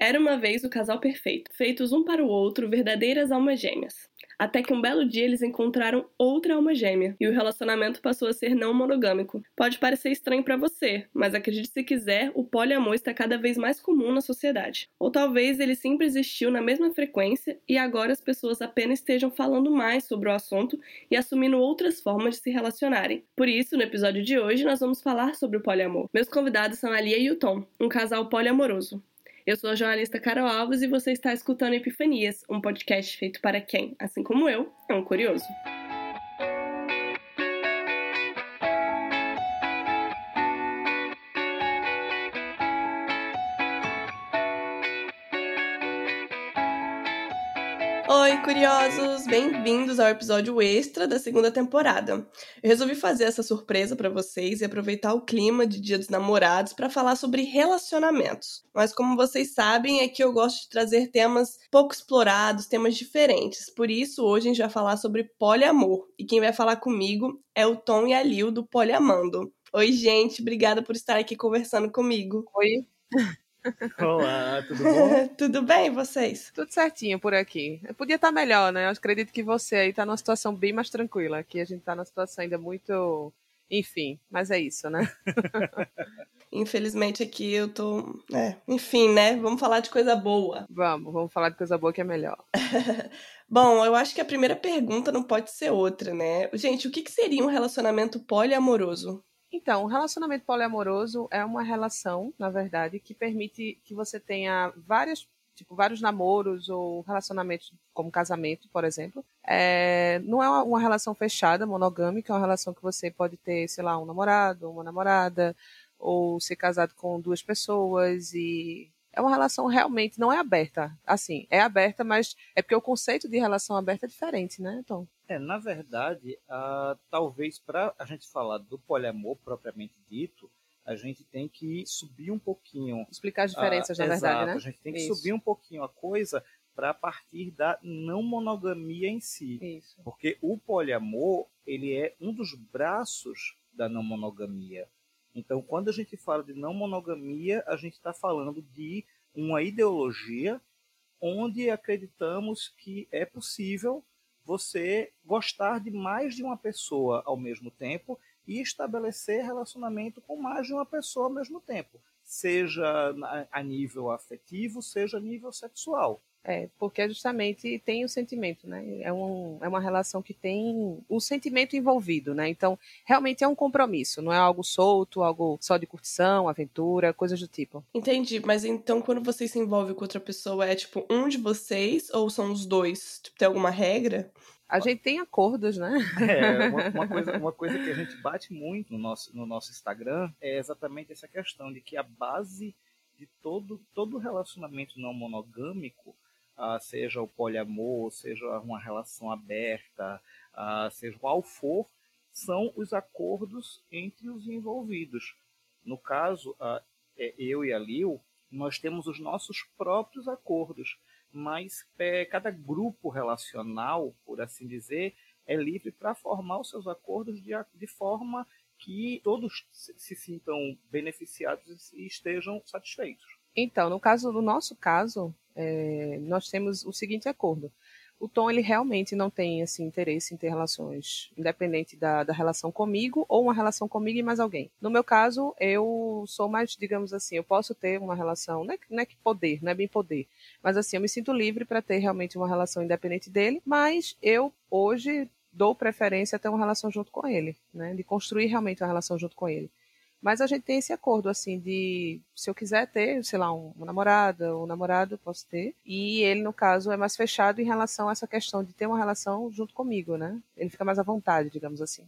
Era uma vez o casal perfeito, feitos um para o outro, verdadeiras almas gêmeas. Até que um belo dia eles encontraram outra alma gêmea e o relacionamento passou a ser não monogâmico. Pode parecer estranho para você, mas acredite se quiser, o poliamor está cada vez mais comum na sociedade. Ou talvez ele sempre existiu na mesma frequência e agora as pessoas apenas estejam falando mais sobre o assunto e assumindo outras formas de se relacionarem. Por isso, no episódio de hoje, nós vamos falar sobre o poliamor. Meus convidados são a Lia e o Tom, um casal poliamoroso. Eu sou a jornalista Carol Alves e você está escutando Epifanias, um podcast feito para quem, assim como eu, é um curioso. Oi, curiosos! Bem-vindos ao episódio extra da segunda temporada. Eu resolvi fazer essa surpresa para vocês e aproveitar o clima de Dia dos Namorados para falar sobre relacionamentos. Mas como vocês sabem, é que eu gosto de trazer temas pouco explorados, temas diferentes. Por isso, hoje a gente vai falar sobre poliamor. E quem vai falar comigo é o Tom e a Lil do Poliamando. Oi, gente, obrigada por estar aqui conversando comigo. Oi. Olá, tudo bom? tudo bem, vocês? Tudo certinho por aqui. Eu podia estar melhor, né? Eu acredito que você aí está numa situação bem mais tranquila. Aqui a gente está numa situação ainda muito. Enfim, mas é isso, né? Infelizmente aqui eu tô. É, enfim, né? Vamos falar de coisa boa. Vamos, vamos falar de coisa boa que é melhor. Bom, eu acho que a primeira pergunta não pode ser outra, né? Gente, o que, que seria um relacionamento poliamoroso? Então, o relacionamento poliamoroso é uma relação, na verdade, que permite que você tenha várias, tipo, vários namoros ou relacionamentos, como casamento, por exemplo. É, não é uma relação fechada, monogâmica, é uma relação que você pode ter, sei lá, um namorado, uma namorada, ou ser casado com duas pessoas e é uma relação realmente não é aberta. Assim, é aberta, mas é porque o conceito de relação aberta é diferente, né, Tom? É, na verdade, talvez para a gente falar do poliamor propriamente dito, a gente tem que subir um pouquinho. Explicar as diferenças, uh, na exato, verdade, né? A gente tem que Isso. subir um pouquinho a coisa para partir da não monogamia em si. Isso. Porque o poliamor, ele é um dos braços da não monogamia. Então, quando a gente fala de não monogamia, a gente está falando de uma ideologia onde acreditamos que é possível você gostar de mais de uma pessoa ao mesmo tempo e estabelecer relacionamento com mais de uma pessoa ao mesmo tempo, seja a nível afetivo, seja a nível sexual. É, porque justamente tem o sentimento, né? É, um, é uma relação que tem o sentimento envolvido, né? Então, realmente é um compromisso, não é algo solto, algo só de curtição, aventura, coisas do tipo. Entendi, mas então quando você se envolve com outra pessoa, é tipo um de vocês ou são os dois? Tipo, tem alguma regra? A gente tem acordos, né? É, uma, uma, coisa, uma coisa que a gente bate muito no nosso, no nosso Instagram é exatamente essa questão de que a base de todo, todo relacionamento não monogâmico uh, seja o poliamor, seja uma relação aberta, uh, seja qual for, são os acordos entre os envolvidos. No caso, uh, eu e a Lil, nós temos os nossos próprios acordos, mas é, cada grupo relacional, por assim dizer, é livre para formar os seus acordos de, de forma que todos se, se sintam beneficiados e estejam satisfeitos. Então, no caso, no nosso caso, é, nós temos o seguinte acordo. O Tom, ele realmente não tem assim, interesse em ter relações, independente da, da relação comigo ou uma relação comigo e mais alguém. No meu caso, eu sou mais, digamos assim, eu posso ter uma relação, não é, não é que poder, não é bem poder, mas assim, eu me sinto livre para ter realmente uma relação independente dele, mas eu hoje dou preferência a ter uma relação junto com ele, né? De construir realmente uma relação junto com ele. Mas a gente tem esse acordo, assim, de se eu quiser ter, sei lá, uma namorada ou um namorado, eu posso ter. E ele, no caso, é mais fechado em relação a essa questão de ter uma relação junto comigo, né? Ele fica mais à vontade, digamos assim.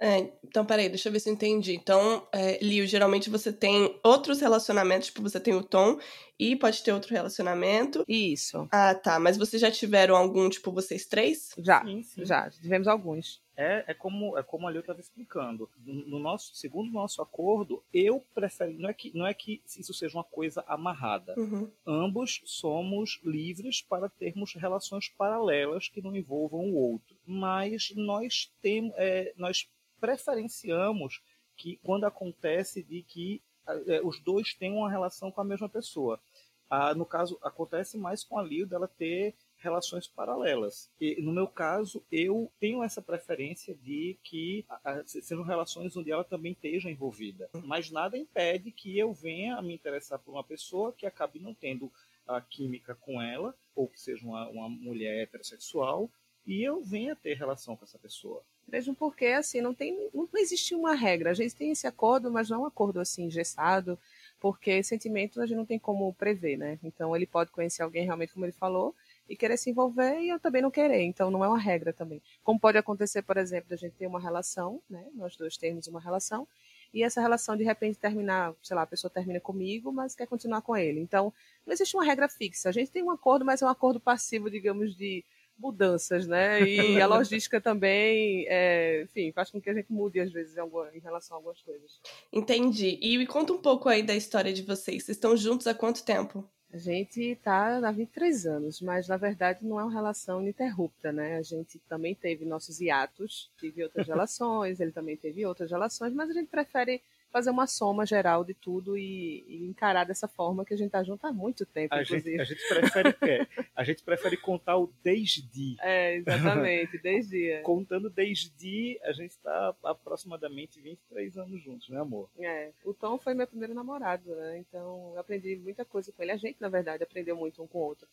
É, então, peraí, deixa eu ver se eu entendi. Então, é, Lio, geralmente você tem outros relacionamentos, tipo, você tem o Tom e pode ter outro relacionamento. Isso. Ah, tá. Mas vocês já tiveram algum, tipo, vocês três? Já, sim, sim. já. Tivemos alguns. É, é como é como a Leo estava explicando. No nosso segundo nosso acordo, eu prefiro não é que não é que isso seja uma coisa amarrada. Uhum. Ambos somos livres para termos relações paralelas que não envolvam o outro. Mas nós temos é, nós preferenciamos que quando acontece de que é, os dois têm uma relação com a mesma pessoa. Ah, no caso, acontece mais com a Lio dela ter relações paralelas. E, no meu caso, eu tenho essa preferência de que sejam relações onde ela também esteja envolvida. Mas nada impede que eu venha a me interessar por uma pessoa que acabe não tendo a química com ela, ou que seja uma, uma mulher heterossexual, e eu venha ter relação com essa pessoa. Mesmo porque, assim, não, tem, não existe uma regra. A gente tem esse acordo, mas não é um acordo, assim, gestado, porque sentimentos a gente não tem como prever, né? Então, ele pode conhecer alguém realmente, como ele falou, e querer se envolver e eu também não querer. Então não é uma regra também. Como pode acontecer, por exemplo, a gente ter uma relação, né? Nós dois temos uma relação e essa relação de repente terminar, sei lá, a pessoa termina comigo, mas quer continuar com ele. Então não existe uma regra fixa. A gente tem um acordo, mas é um acordo passivo, digamos, de mudanças, né? E a logística também, é, enfim, faz com que a gente mude às vezes em, alguma, em relação a algumas coisas. Entendi. E me conta um pouco aí da história de vocês. Vocês estão juntos há quanto tempo? A gente está há 23 anos, mas na verdade não é uma relação ininterrupta, né? A gente também teve nossos hiatos, tive outras relações, ele também teve outras relações, mas a gente prefere fazer uma soma geral de tudo e, e encarar dessa forma que a gente está junto há muito tempo, a inclusive. Gente, a, gente prefere, é, a gente prefere contar o desde. É, exatamente, desde. É. Contando desde, a gente está aproximadamente 23 anos juntos, né, amor? É, o Tom foi meu primeiro namorado, né? Então eu aprendi muita coisa com ele. A gente, na verdade, aprendeu muito um com o outro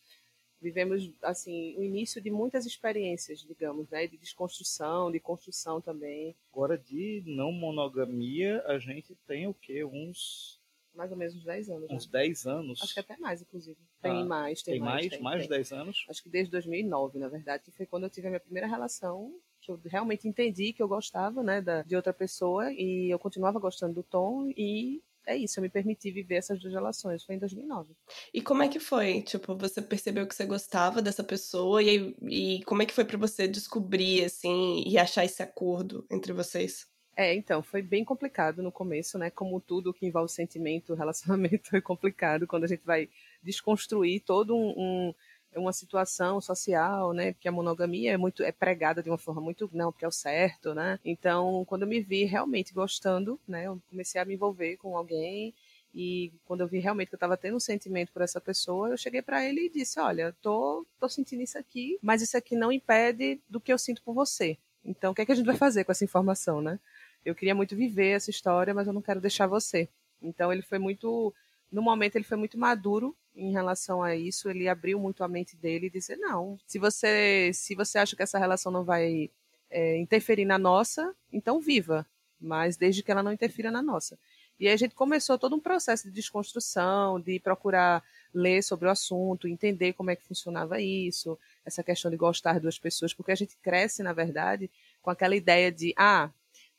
vivemos assim o início de muitas experiências, digamos, né, de desconstrução, de construção também. Agora de não monogamia, a gente tem o quê? Uns mais ou menos uns 10 anos. Uns né? 10 anos. Acho que até mais, inclusive. Tem ah, mais, tem, tem mais. Tem mais, de 10 anos? Acho que desde 2009, na verdade, que foi quando eu tive a minha primeira relação, que eu realmente entendi que eu gostava, né, da, de outra pessoa, e eu continuava gostando do Tom, e é isso, eu me permiti viver essas duas relações. Foi em 2009. E como é que foi? Tipo, você percebeu que você gostava dessa pessoa e, e como é que foi para você descobrir, assim, e achar esse acordo entre vocês? É, então, foi bem complicado no começo, né? Como tudo que envolve sentimento, relacionamento é complicado quando a gente vai desconstruir todo um, um uma situação social, né? Porque a monogamia é muito é pregada de uma forma muito não, porque é o certo, né? Então, quando eu me vi realmente gostando, né? Eu comecei a me envolver com alguém e quando eu vi realmente que eu estava tendo um sentimento por essa pessoa, eu cheguei para ele e disse: "Olha, tô tô sentindo isso aqui, mas isso aqui não impede do que eu sinto por você. Então, o que é que a gente vai fazer com essa informação, né? Eu queria muito viver essa história, mas eu não quero deixar você. Então, ele foi muito no momento ele foi muito maduro em relação a isso, ele abriu muito a mente dele e disse: não, se você se você acha que essa relação não vai é, interferir na nossa, então viva, mas desde que ela não interfira na nossa. E aí a gente começou todo um processo de desconstrução, de procurar ler sobre o assunto, entender como é que funcionava isso, essa questão de gostar de duas pessoas, porque a gente cresce, na verdade, com aquela ideia de, ah,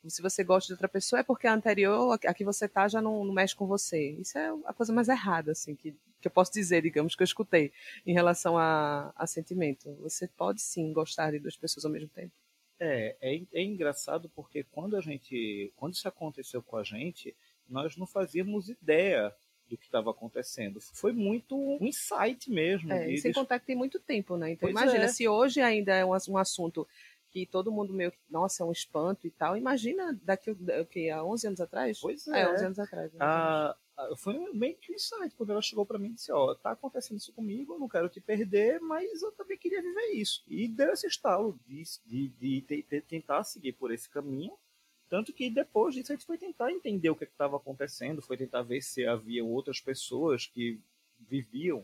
se você gosta de outra pessoa é porque a anterior, a que você tá, já não, não mexe com você. Isso é a coisa mais errada, assim, que, que eu posso dizer, digamos, que eu escutei em relação a, a sentimento. Você pode sim gostar de duas pessoas ao mesmo tempo. É, é, é engraçado porque quando a gente, quando isso aconteceu com a gente, nós não fazíamos ideia do que estava acontecendo. Foi muito um insight mesmo. É, de, sem contar que tem muito tempo, né? Então pois imagina, é. se hoje ainda é um, um assunto que todo mundo meio que, nossa, é um espanto e tal. Imagina daqui o que há 11 anos atrás? Pois é. É, 11 anos atrás. Ah, foi meio que um insight, quando ela chegou para mim e disse, ó, tá acontecendo isso comigo, eu não quero te perder, mas eu também queria viver isso. E deu esse estalo de, de, de, de, de tentar seguir por esse caminho, tanto que depois disso a gente foi tentar entender o que estava acontecendo, foi tentar ver se havia outras pessoas que viviam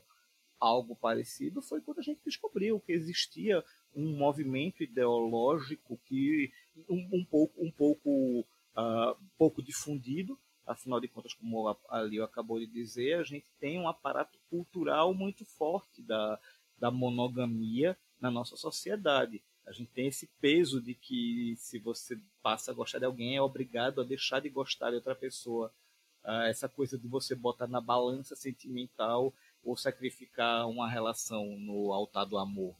algo parecido, foi quando a gente descobriu que existia um movimento ideológico que um, um pouco um pouco uh, pouco difundido afinal de contas como a Leo acabou de dizer a gente tem um aparato cultural muito forte da, da monogamia na nossa sociedade. A gente tem esse peso de que se você passa a gostar de alguém é obrigado a deixar de gostar de outra pessoa. Uh, essa coisa de você botar na balança sentimental ou sacrificar uma relação no altar do amor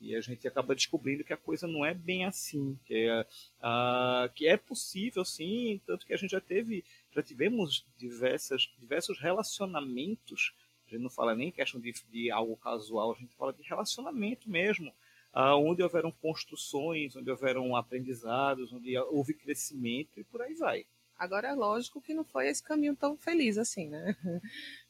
e a gente acaba descobrindo que a coisa não é bem assim, que é, uh, que é possível sim, tanto que a gente já teve, já tivemos diversas, diversos relacionamentos, a gente não fala nem questão de, de algo casual, a gente fala de relacionamento mesmo, uh, onde houveram construções, onde houveram aprendizados, onde houve crescimento e por aí vai. Agora, é lógico que não foi esse caminho tão feliz assim, né?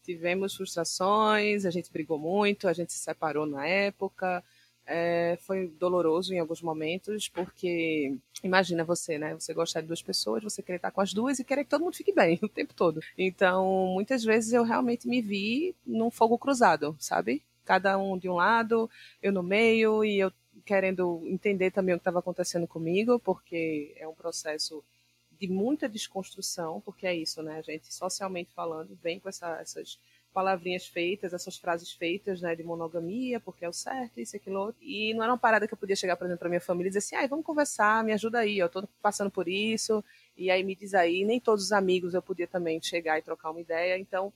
Tivemos frustrações, a gente brigou muito, a gente se separou na época, é, foi doloroso em alguns momentos, porque imagina você, né? Você gostar de duas pessoas, você querer estar com as duas e querer que todo mundo fique bem o tempo todo. Então, muitas vezes eu realmente me vi num fogo cruzado, sabe? Cada um de um lado, eu no meio, e eu querendo entender também o que estava acontecendo comigo, porque é um processo de muita desconstrução, porque é isso, né? A gente, socialmente falando, vem com essa, essas palavrinhas feitas, essas frases feitas, né, de monogamia, porque é o certo, isso, aquilo, outro. E não era uma parada que eu podia chegar, por exemplo, para minha família e dizer assim, ah, vamos conversar, me ajuda aí, eu tô passando por isso, e aí me diz aí, nem todos os amigos eu podia também chegar e trocar uma ideia, então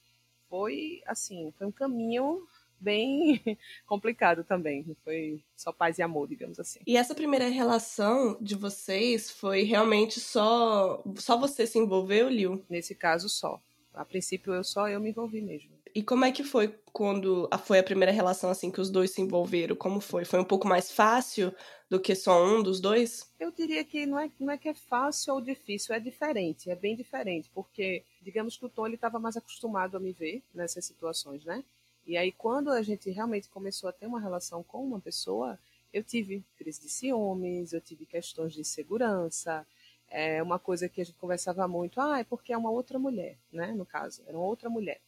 foi, assim, foi um caminho bem complicado também. Foi só paz e amor, digamos assim. E essa primeira relação de vocês foi realmente só só você se envolveu, Liu? Nesse caso só. A princípio eu só eu me envolvi mesmo. E como é que foi quando foi a primeira relação assim que os dois se envolveram? Como foi? Foi um pouco mais fácil do que só um dos dois? Eu diria que não é, não é que é fácil ou difícil, é diferente, é bem diferente, porque digamos que o Tom estava mais acostumado a me ver nessas situações, né? E aí quando a gente realmente começou a ter uma relação com uma pessoa, eu tive crise de ciúmes, eu tive questões de segurança, é uma coisa que a gente conversava muito, ah, é porque é uma outra mulher, né? No caso, era uma outra mulher.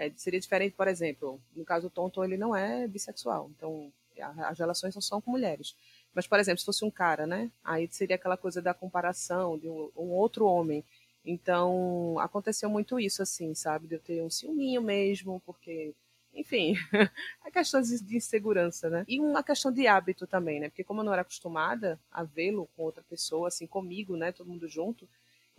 É, seria diferente, por exemplo, no caso do Tonton, ele não é bissexual, então as relações não são com mulheres. Mas, por exemplo, se fosse um cara, né? Aí seria aquela coisa da comparação de um, um outro homem. Então, aconteceu muito isso, assim, sabe? De eu ter um ciúminho mesmo, porque enfim, a questão de insegurança, né? E uma questão de hábito também, né? Porque como eu não era acostumada a vê-lo com outra pessoa, assim, comigo, né? Todo mundo junto.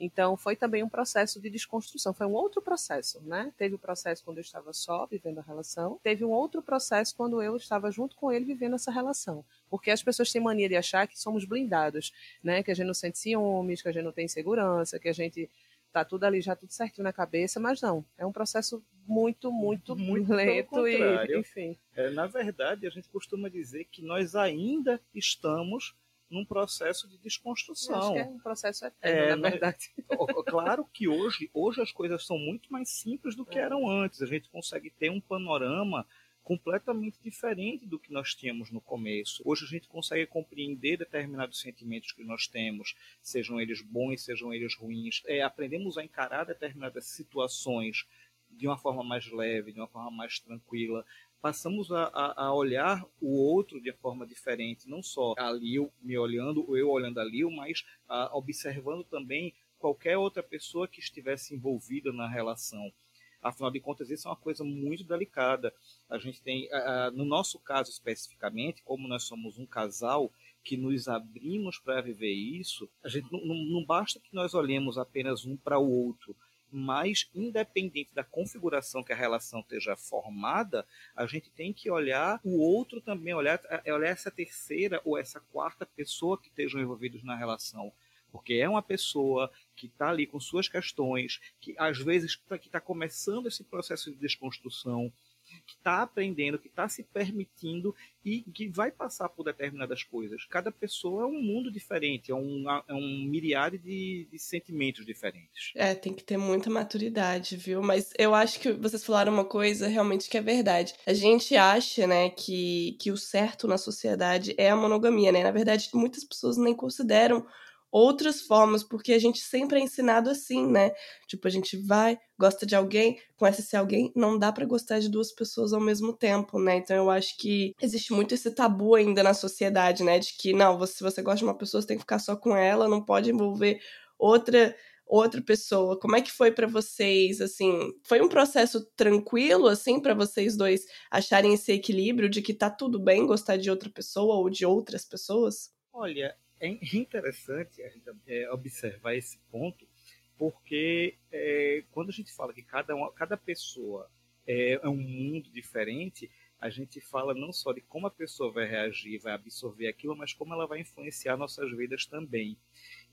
Então, foi também um processo de desconstrução. Foi um outro processo, né? Teve o processo quando eu estava só, vivendo a relação. Teve um outro processo quando eu estava junto com ele, vivendo essa relação. Porque as pessoas têm mania de achar que somos blindados, né? Que a gente não sente ciúmes, que a gente não tem segurança, que a gente tá tudo ali já tudo certinho na cabeça, mas não, é um processo muito, muito, muito lento e, enfim. É, na verdade, a gente costuma dizer que nós ainda estamos num processo de desconstrução. Eu acho que é um processo eterno, é, na verdade. Claro que hoje, hoje as coisas são muito mais simples do que é. eram antes. A gente consegue ter um panorama completamente diferente do que nós tínhamos no começo. Hoje a gente consegue compreender determinados sentimentos que nós temos, sejam eles bons, sejam eles ruins. É, aprendemos a encarar determinadas situações de uma forma mais leve, de uma forma mais tranquila. Passamos a, a, a olhar o outro de forma diferente, não só a Lil me olhando, ou eu olhando a Lil, mas a, observando também qualquer outra pessoa que estivesse envolvida na relação. Afinal de contas, isso é uma coisa muito delicada. A gente tem, no nosso caso especificamente, como nós somos um casal que nos abrimos para viver isso, a gente não, não basta que nós olhemos apenas um para o outro, mas independente da configuração que a relação esteja formada, a gente tem que olhar o outro também, olhar, é, olhar essa terceira ou essa quarta pessoa que estejam envolvidos na relação. Porque é uma pessoa que está ali com suas questões, que às vezes está tá começando esse processo de desconstrução, que está aprendendo, que está se permitindo e que vai passar por determinadas coisas. Cada pessoa é um mundo diferente, é um, é um miriade de, de sentimentos diferentes. É, tem que ter muita maturidade, viu? Mas eu acho que vocês falaram uma coisa realmente que é verdade. A gente acha, né, que, que o certo na sociedade é a monogamia, né? Na verdade, muitas pessoas nem consideram outras formas, porque a gente sempre é ensinado assim, né? Tipo, a gente vai, gosta de alguém, conhece esse alguém, não dá para gostar de duas pessoas ao mesmo tempo, né? Então eu acho que existe muito esse tabu ainda na sociedade, né? De que, não, se você gosta de uma pessoa, você tem que ficar só com ela, não pode envolver outra outra pessoa. Como é que foi para vocês, assim? Foi um processo tranquilo assim para vocês dois acharem esse equilíbrio de que tá tudo bem gostar de outra pessoa ou de outras pessoas? Olha, é interessante a gente é, observar esse ponto, porque é, quando a gente fala que cada, uma, cada pessoa é, é um mundo diferente, a gente fala não só de como a pessoa vai reagir, vai absorver aquilo, mas como ela vai influenciar nossas vidas também.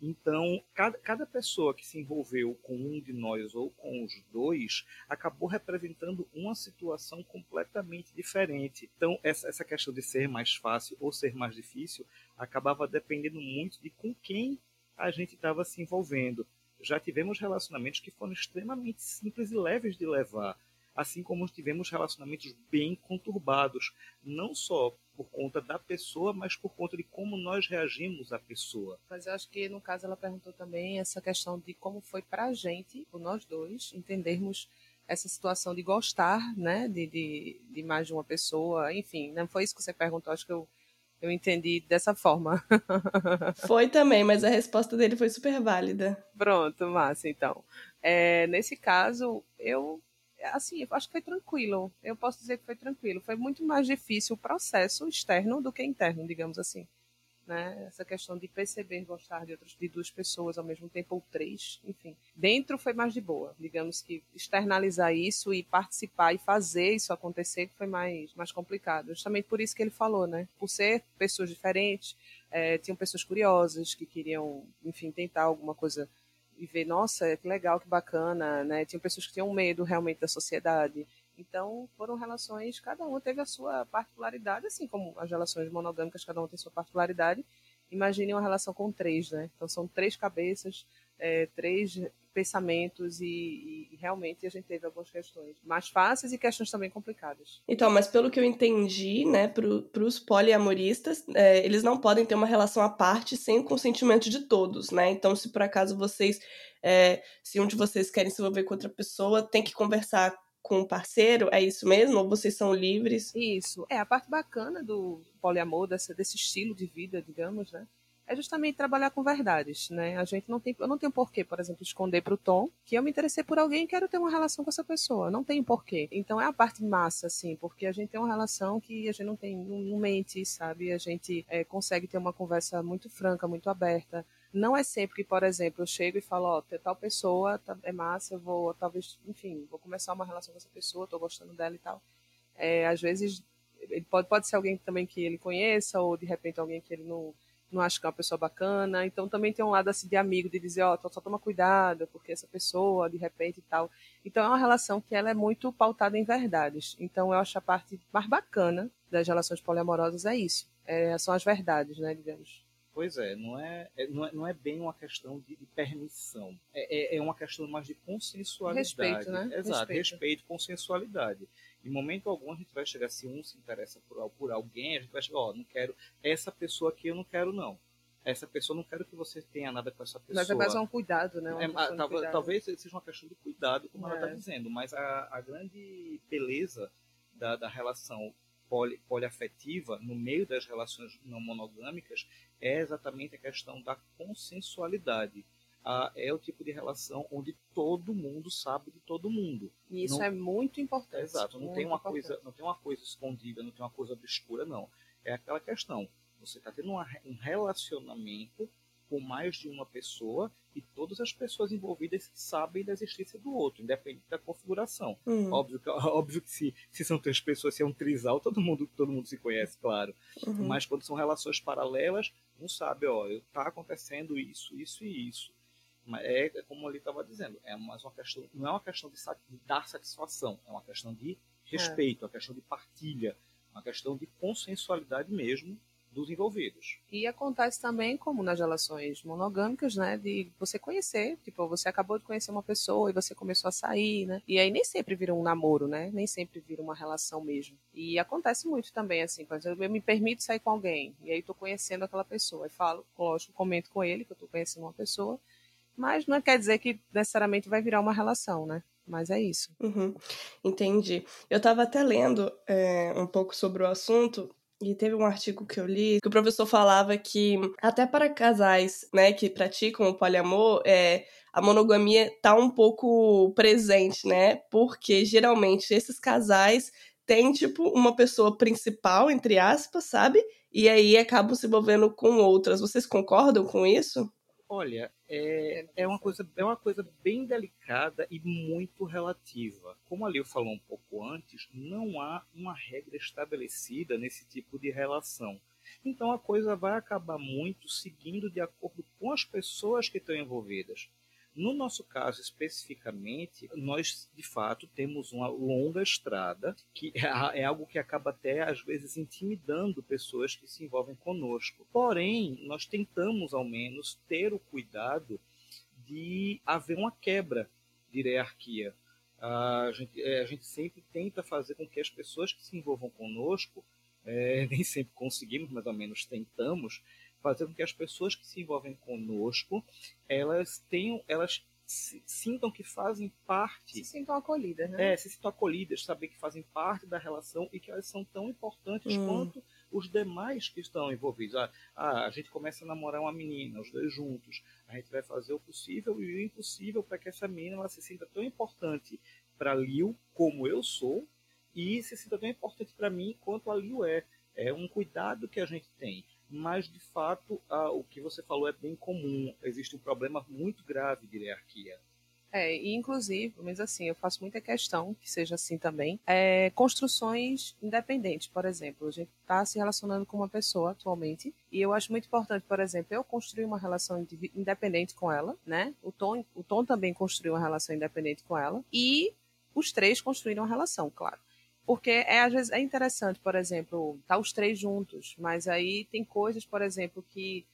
Então, cada, cada pessoa que se envolveu com um de nós ou com os dois acabou representando uma situação completamente diferente. Então, essa, essa questão de ser mais fácil ou ser mais difícil acabava dependendo muito de com quem a gente estava se envolvendo. Já tivemos relacionamentos que foram extremamente simples e leves de levar, assim como tivemos relacionamentos bem conturbados, não só por conta da pessoa, mas por conta de como nós reagimos à pessoa. Mas eu acho que no caso ela perguntou também essa questão de como foi para a gente, por nós dois, entendermos essa situação de gostar, né, de, de, de mais de uma pessoa, enfim, não foi isso que você perguntou, acho que eu eu entendi dessa forma. Foi também, mas a resposta dele foi super válida. Pronto, massa, então. É, nesse caso, eu assim, eu acho que foi tranquilo. Eu posso dizer que foi tranquilo. Foi muito mais difícil o processo externo do que interno, digamos assim né? Essa questão de perceber gostar de outras de duas pessoas ao mesmo tempo ou três, enfim. Dentro foi mais de boa, digamos que externalizar isso e participar e fazer isso acontecer foi mais mais complicado. Justamente por isso que ele falou, né? Por ser pessoas diferentes, é, tinham pessoas curiosas que queriam, enfim, tentar alguma coisa e ver, nossa, que legal, que bacana, né? Tinham pessoas que tinham medo realmente da sociedade. Então, foram relações, cada uma teve a sua particularidade, assim como as relações monogâmicas, cada uma tem sua particularidade. Imagine uma relação com três, né? Então, são três cabeças, é, três pensamentos e, e, realmente a gente teve algumas questões mais fáceis e questões também complicadas. Então, mas pelo que eu entendi, né, para os poliamoristas, é, eles não podem ter uma relação à parte sem o consentimento de todos, né? Então, se por acaso vocês, é, se um de vocês querem se envolver com outra pessoa, tem que conversar com o parceiro? É isso mesmo? Ou vocês são livres? Isso. É a parte bacana do poliamor, dessa, desse estilo de vida, digamos, né? É justamente trabalhar com verdades, né? A gente não tem, eu não tenho porquê, por exemplo, esconder para o Tom que eu me interessei por alguém e quero ter uma relação com essa pessoa. Não tem porquê. Então é a parte massa, assim, porque a gente tem uma relação que a gente não tem, não mente, sabe? A gente é, consegue ter uma conversa muito franca, muito aberta. Não é sempre que, por exemplo, eu chego e falo, ó, oh, tal pessoa tá, é massa, eu vou, talvez, enfim, vou começar uma relação com essa pessoa, tô gostando dela e tal. É, às vezes, ele pode, pode ser alguém também que ele conheça, ou de repente alguém que ele não, não acha que é uma pessoa bacana. Então também tem um lado assim de amigo, de dizer, ó, oh, só toma cuidado, porque essa pessoa, de repente e tal. Então é uma relação que ela é muito pautada em verdades. Então eu acho a parte mais bacana das relações poliamorosas é isso. É, são as verdades, né, digamos. Pois é, não é, é, não é, não é bem uma questão de, de permissão. É, é, é, uma questão mais de consensualidade. Respeito, né? Exato, respeito. respeito, consensualidade. Em momento algum a gente vai chegar, se um se interessa por, por alguém, a gente vai chegar, ó, oh, não quero, essa pessoa aqui eu não quero não. Essa pessoa não quero que você tenha nada com essa pessoa. Mas é mais um cuidado, né? É, tal, cuidado. Talvez seja uma questão de cuidado, como ela está é. dizendo, mas a, a grande beleza da, da relação poli, poliafetiva no meio das relações não monogâmicas é exatamente a questão da consensualidade. Ah, é o tipo de relação onde todo mundo sabe de todo mundo. E isso não, é muito importante. Exato, não tem uma importante. coisa, não tem uma coisa escondida, não tem uma coisa obscura, não. É aquela questão. Você está tendo uma, um relacionamento com mais de uma pessoa e todas as pessoas envolvidas sabem da existência do outro, independente da configuração. Uhum. Óbvio, que, óbvio que se, se são três pessoas, se é um trisal, todo mundo, todo mundo se conhece, claro. Uhum. Mas quando são relações paralelas, um sabe, ó, está acontecendo isso, isso e isso. É, é como ele estava dizendo, é mais uma questão, não é uma questão de, de dar satisfação, é uma questão de respeito, é. uma questão de partilha, uma questão de consensualidade mesmo dos envolvidos. E acontece também, como nas relações monogâmicas, né, de você conhecer, tipo, você acabou de conhecer uma pessoa e você começou a sair, né, e aí nem sempre vira um namoro, né, nem sempre vira uma relação mesmo. E acontece muito também, assim, por exemplo, eu me permito sair com alguém, e aí tô conhecendo aquela pessoa, e falo, lógico, comento com ele que eu tô conhecendo uma pessoa, mas não quer dizer que necessariamente vai virar uma relação, né? Mas é isso. Uhum, entendi. Eu estava até lendo é, um pouco sobre o assunto e teve um artigo que eu li que o professor falava que até para casais, né, que praticam o poliamor, é, a monogamia tá um pouco presente, né? Porque geralmente esses casais têm tipo uma pessoa principal, entre aspas, sabe? E aí acabam se envolvendo com outras. Vocês concordam com isso? Olha, é, é, uma coisa, é uma coisa bem delicada e muito relativa. Como a Leo falou um pouco antes, não há uma regra estabelecida nesse tipo de relação. Então a coisa vai acabar muito seguindo de acordo com as pessoas que estão envolvidas. No nosso caso especificamente, nós de fato temos uma longa estrada, que é, é algo que acaba até às vezes intimidando pessoas que se envolvem conosco. Porém, nós tentamos ao menos ter o cuidado de haver uma quebra de hierarquia. A gente, é, a gente sempre tenta fazer com que as pessoas que se envolvam conosco, é, nem sempre conseguimos, mas ao menos tentamos, fazer com que as pessoas que se envolvem conosco, elas tenham, elas sintam que fazem parte. Se sintam acolhidas, né? É, se sintam acolhidas, saber que fazem parte da relação e que elas são tão importantes hum. quanto os demais que estão envolvidos. Ah, ah, a gente começa a namorar uma menina, os dois juntos. A gente vai fazer o possível e o impossível para que essa menina ela se sinta tão importante para Liu como eu sou e se sinta tão importante para mim quanto a Liu é. É um cuidado que a gente tem mas de fato o que você falou é bem comum. Existe um problema muito grave de hierarquia. É, e inclusive, mas assim, eu faço muita questão que seja assim também. É, construções independentes, por exemplo, a gente está se relacionando com uma pessoa atualmente e eu acho muito importante, por exemplo, eu construir uma relação independente com ela, né? O Tom, o Tom também construiu uma relação independente com ela e os três construíram uma relação, claro. Porque é, às vezes é interessante, por exemplo, tá os três juntos, mas aí tem coisas, por exemplo, que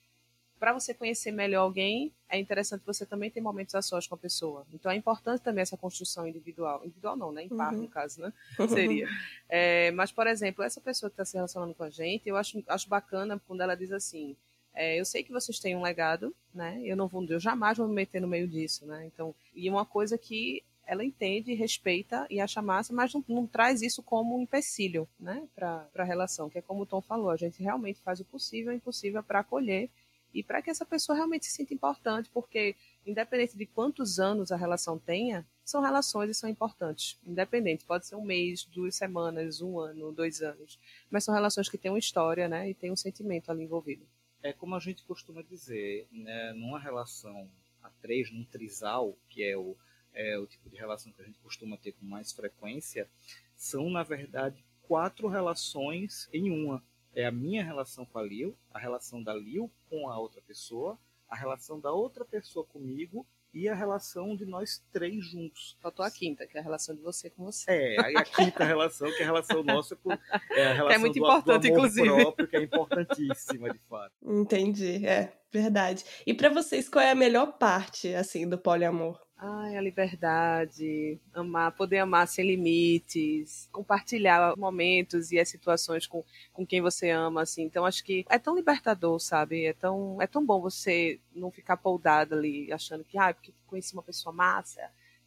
para você conhecer melhor alguém, é interessante você também ter momentos a sós com a pessoa. Então é importante também essa construção individual. Individual não, né? Em par, uhum. no caso, né? Seria. É, mas, por exemplo, essa pessoa que está se relacionando com a gente, eu acho, acho bacana quando ela diz assim. É, eu sei que vocês têm um legado, né? Eu não vou, eu jamais vou me meter no meio disso, né? Então, e uma coisa que ela entende, respeita e acha massa, mas não, não traz isso como um empecilho né, para a relação, que é como o Tom falou, a gente realmente faz o possível e o impossível para acolher e para que essa pessoa realmente se sinta importante, porque independente de quantos anos a relação tenha, são relações e são importantes. Independente, pode ser um mês, duas semanas, um ano, dois anos, mas são relações que têm uma história, né, e tem um sentimento ali envolvido. É como a gente costuma dizer, né, numa relação a três, num trisal, que é o é o tipo de relação que a gente costuma ter com mais frequência, são, na verdade, quatro relações em uma. É a minha relação com a Lil, a relação da Lil com a outra pessoa, a relação da outra pessoa comigo e a relação de nós três juntos. Faltou a quinta, que é a relação de você com você. É, aí a quinta relação, que é a relação nossa com, é a relação que é muito do, importante, do inclusive. próprio, que é importantíssima, de fato. Entendi, é verdade. E para vocês, qual é a melhor parte, assim, do poliamor? Ai, a liberdade, amar, poder amar sem limites, compartilhar momentos e as situações com, com quem você ama, assim. Então acho que é tão libertador, sabe? É tão, é tão bom você não ficar poldado ali, achando que, ah, porque conheci uma pessoa massa,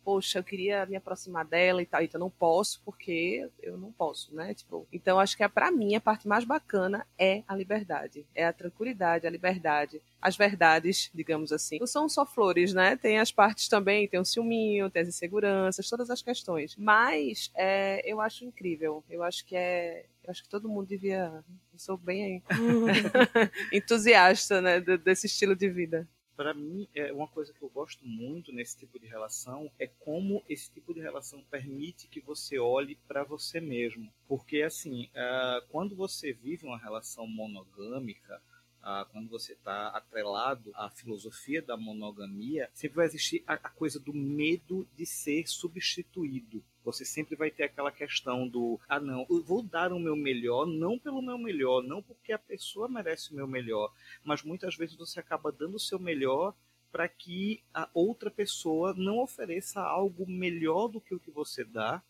poxa, eu queria me aproximar dela e tal, então não posso porque eu não posso, né? Tipo, então acho que é para mim a parte mais bacana é a liberdade, é a tranquilidade, a liberdade, as verdades, digamos assim. Não são só flores, né? Tem as partes também, tem o ciúminho, tem as inseguranças, todas as questões. Mas é, eu acho incrível. Eu acho que é eu acho que todo mundo devia. Eu sou bem entusiasta né, desse estilo de vida para mim, é uma coisa que eu gosto muito nesse tipo de relação é como esse tipo de relação permite que você olhe para você mesmo. Porque, assim, uh, quando você vive uma relação monogâmica, uh, quando você está atrelado à filosofia da monogamia, sempre vai existir a, a coisa do medo de ser substituído. Você sempre vai ter aquela questão do ah não, eu vou dar o meu melhor, não pelo meu melhor, não porque a pessoa merece o meu melhor, mas muitas vezes você acaba dando o seu melhor para que a outra pessoa não ofereça algo melhor do que o que você dá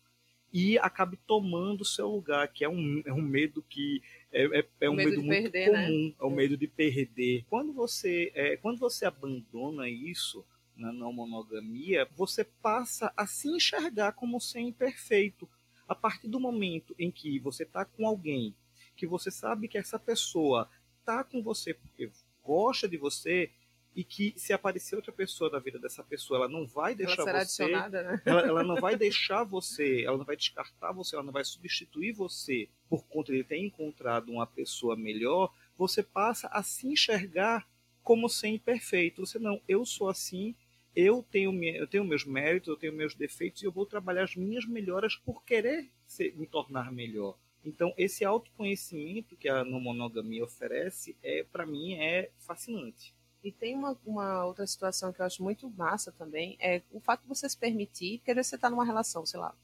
e acabe tomando o seu lugar, que é um, é um medo que é, é, é um medo, medo muito perder, né? comum, né? é o medo de perder. Quando você, é, quando você abandona isso, na não monogamia, você passa a se enxergar como ser imperfeito. A partir do momento em que você está com alguém, que você sabe que essa pessoa está com você porque gosta de você, e que se aparecer outra pessoa na vida dessa pessoa, ela não vai deixar ela você. Né? Ela, ela, não vai deixar você, ela não vai descartar você, ela não vai substituir você por conta de ter encontrado uma pessoa melhor. Você passa a se enxergar como ser imperfeito. Você não, eu sou assim, eu tenho, eu tenho meus méritos, eu tenho meus defeitos e eu vou trabalhar as minhas melhoras por querer ser, me tornar melhor. Então, esse autoconhecimento que a não monogamia oferece, é para mim, é fascinante. E tem uma, uma, outra situação que eu acho muito massa também, é o fato de você se permitir, porque às vezes você está numa relação, sei lá,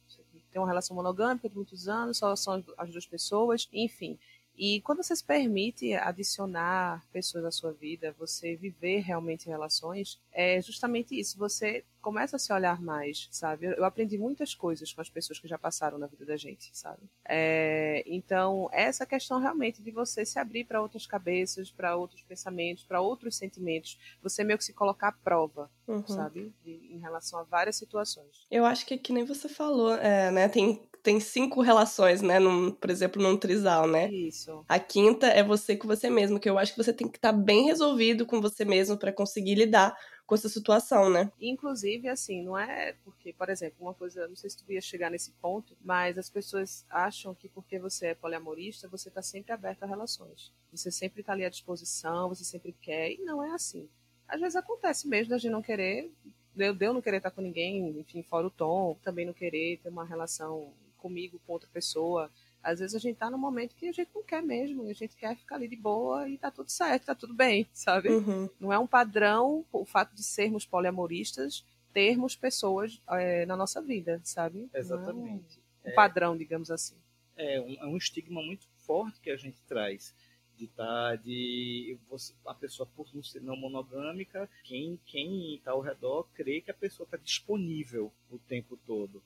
tem uma relação monogâmica de muitos anos, só são as duas pessoas, enfim. E quando você se permite adicionar pessoas à sua vida, você viver realmente relações, é justamente isso. Você começa a se olhar mais, sabe? Eu aprendi muitas coisas com as pessoas que já passaram na vida da gente, sabe? É, então, essa questão realmente de você se abrir para outras cabeças, para outros pensamentos, para outros sentimentos, você meio que se colocar à prova, uhum. sabe? De, em relação a várias situações. Eu acho que, que nem você falou, é, né? Tem tem cinco relações, né? Num, por exemplo, num trisal, né? Isso. A quinta é você com você mesmo, que eu acho que você tem que estar tá bem resolvido com você mesmo para conseguir lidar com essa situação, né? Inclusive, assim, não é porque, por exemplo, uma coisa, não sei se tu ia chegar nesse ponto, mas as pessoas acham que porque você é poliamorista, você tá sempre aberto a relações. Você sempre tá ali à disposição, você sempre quer, e não é assim. Às vezes acontece mesmo da gente não querer, eu, eu não querer estar com ninguém, enfim, fora o tom, também não querer ter uma relação comigo, com outra pessoa. Às vezes a gente tá num momento que a gente não quer mesmo, a gente quer ficar ali de boa e tá tudo certo, tá tudo bem, sabe? Uhum. Não é um padrão o fato de sermos poliamoristas termos pessoas é, na nossa vida, sabe? Exatamente. É um, um padrão, digamos assim. É um, é um estigma muito forte que a gente traz de tá de você, a pessoa por não ser não monogâmica, quem quem está ao redor crê que a pessoa está disponível o tempo todo.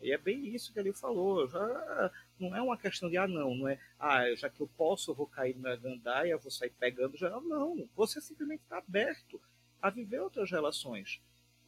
E é bem isso que ele falou. Já não é uma questão de ah não, não é ah já que eu posso eu vou cair na gandaia, vou sair pegando geral. Não, você simplesmente está aberto a viver outras relações.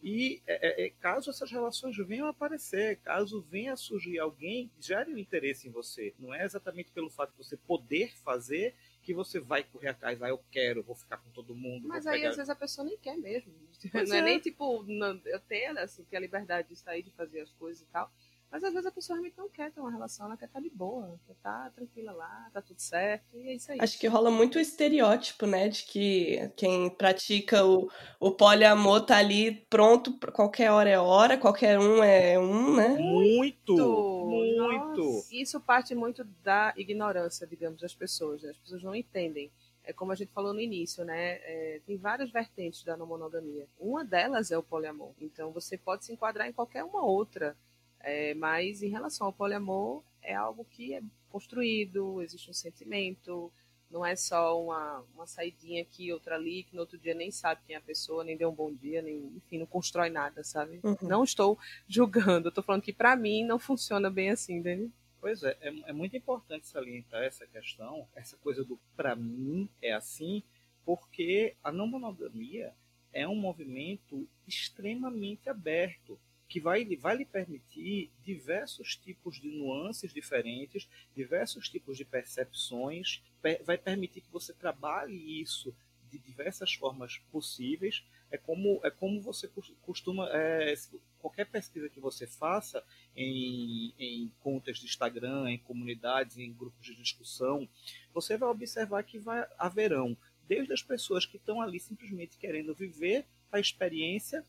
E é, é, é, caso essas relações venham a aparecer, caso venha a surgir alguém que gere um interesse em você, não é exatamente pelo fato de você poder fazer que você vai correr atrás, ah, eu quero, vou ficar com todo mundo. Mas aí pegar... às vezes a pessoa nem quer mesmo. Pois não é, é, nem tipo, não, eu tenho assim, ter a liberdade de sair, de fazer as coisas e tal. Mas às vezes a pessoa realmente não quer ter uma relação, ela quer estar de boa, quer estar tranquila lá, tá tudo certo, e é isso aí. Acho que rola muito o estereótipo, né, de que quem pratica o, o poliamor tá ali pronto, qualquer hora é hora, qualquer um é um, né? Muito! Muito! Nossa, isso parte muito da ignorância, digamos, das pessoas, né? As pessoas não entendem é como a gente falou no início, né? É, tem várias vertentes da não monogamia. Uma delas é o poliamor. Então você pode se enquadrar em qualquer uma outra. É, mas em relação ao poliamor, é algo que é construído, existe um sentimento, não é só uma, uma saidinha aqui, outra ali, que no outro dia nem sabe quem é a pessoa, nem deu um bom dia, nem, enfim, não constrói nada, sabe? Uhum. Não estou julgando, estou falando que para mim não funciona bem assim, Dani. Pois é, é, é, muito importante salientar essa questão, essa coisa do para mim é assim, porque a não monogamia é um movimento extremamente aberto que vai, vai lhe permitir diversos tipos de nuances diferentes, diversos tipos de percepções, vai permitir que você trabalhe isso de diversas formas possíveis. É como, é como você costuma. É, qualquer pesquisa que você faça em, em contas de Instagram, em comunidades, em grupos de discussão, você vai observar que vai, haverão desde as pessoas que estão ali simplesmente querendo viver a experiência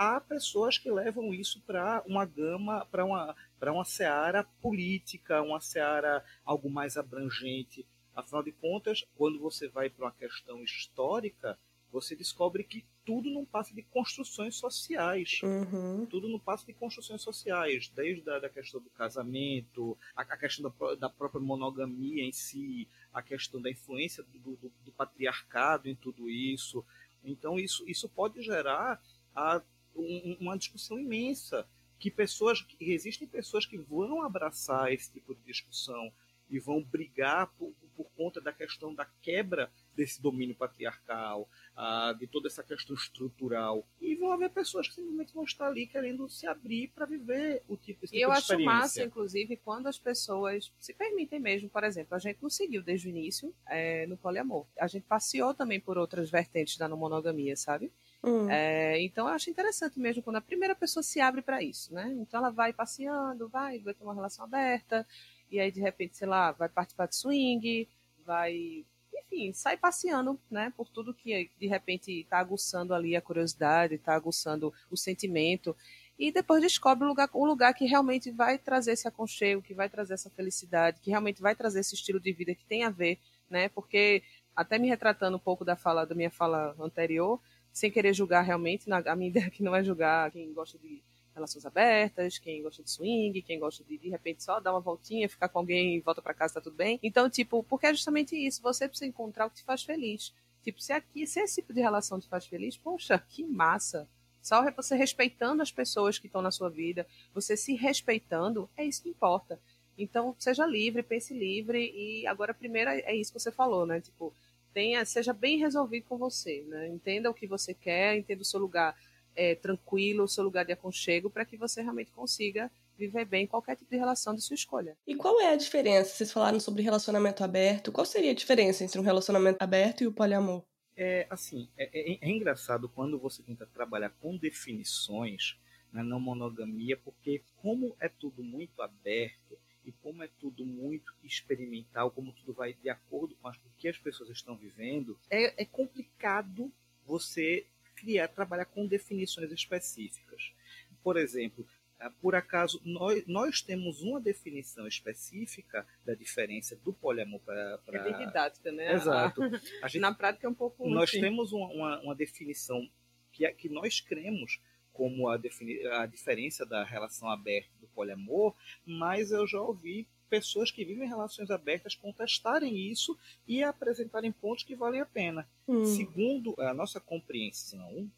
há pessoas que levam isso para uma gama, para uma, para uma seara política, uma seara algo mais abrangente. Afinal de contas, quando você vai para uma questão histórica, você descobre que tudo não passa de construções sociais. Uhum. Tudo não passa de construções sociais, desde a da questão do casamento, a, a questão da, da, própria monogamia em si, a questão da influência do, do, do patriarcado em tudo isso. Então, isso, isso pode gerar a um, uma discussão imensa que pessoas que existem pessoas que vão abraçar esse tipo de discussão e vão brigar por, por conta da questão da quebra desse domínio patriarcal, uh, de toda essa questão estrutural. E vão haver pessoas que simplesmente vão estar ali querendo se abrir para viver o tipo, esse tipo e eu acho massa, inclusive, quando as pessoas se permitem mesmo. Por exemplo, a gente não seguiu desde o início é, no poliamor. A gente passeou também por outras vertentes da não monogamia, sabe? Hum. É, então eu acho interessante mesmo quando a primeira pessoa se abre para isso, né? Então ela vai passeando, vai, vai ter uma relação aberta, e aí de repente, sei lá, vai participar de swing, vai, enfim, sai passeando, né? Por tudo que de repente está aguçando ali a curiosidade, está aguçando o sentimento. E depois descobre um lugar, um lugar que realmente vai trazer esse aconchego, que vai trazer essa felicidade, que realmente vai trazer esse estilo de vida que tem a ver, né? Porque até me retratando um pouco da fala da minha fala anterior, sem querer julgar realmente, a minha ideia aqui não é julgar quem gosta de relações abertas, quem gosta de swing, quem gosta de de repente só dar uma voltinha, ficar com alguém e volta para casa, tá tudo bem. Então, tipo, porque é justamente isso, você precisa encontrar o que te faz feliz. Tipo, se aqui, se esse tipo de relação te faz feliz, poxa, que massa. Só você respeitando as pessoas que estão na sua vida, você se respeitando, é isso que importa. Então, seja livre, pense livre e agora primeiro é isso que você falou, né? Tipo, tenha, seja bem resolvido com você, né? Entenda o que você quer, entenda o seu lugar é, tranquilo, o seu lugar de aconchego, para que você realmente consiga viver bem qualquer tipo de relação de sua escolha. E qual é a diferença? Vocês falaram sobre relacionamento aberto. Qual seria a diferença entre um relacionamento aberto e o poliamor? É assim, é, é, é engraçado quando você tenta trabalhar com definições na não monogamia, porque como é tudo muito aberto e como é tudo muito experimental, como tudo vai de acordo com o que as pessoas estão vivendo, é, é complicado você criar, trabalhar com definições específicas. Por exemplo, ah, por acaso, nós, nós temos uma definição específica da diferença do poliamor para. Pra... É bem didática, né? Exato. Gente, Na prática é um pouco. Nós assim. temos uma, uma, uma, definição que, é, que nós cremos como a, defini a diferença da relação aberta poliamor, mas eu já ouvi pessoas que vivem relações abertas contestarem isso e apresentarem pontos que valem a pena. Hum. Segundo a nossa compreensão,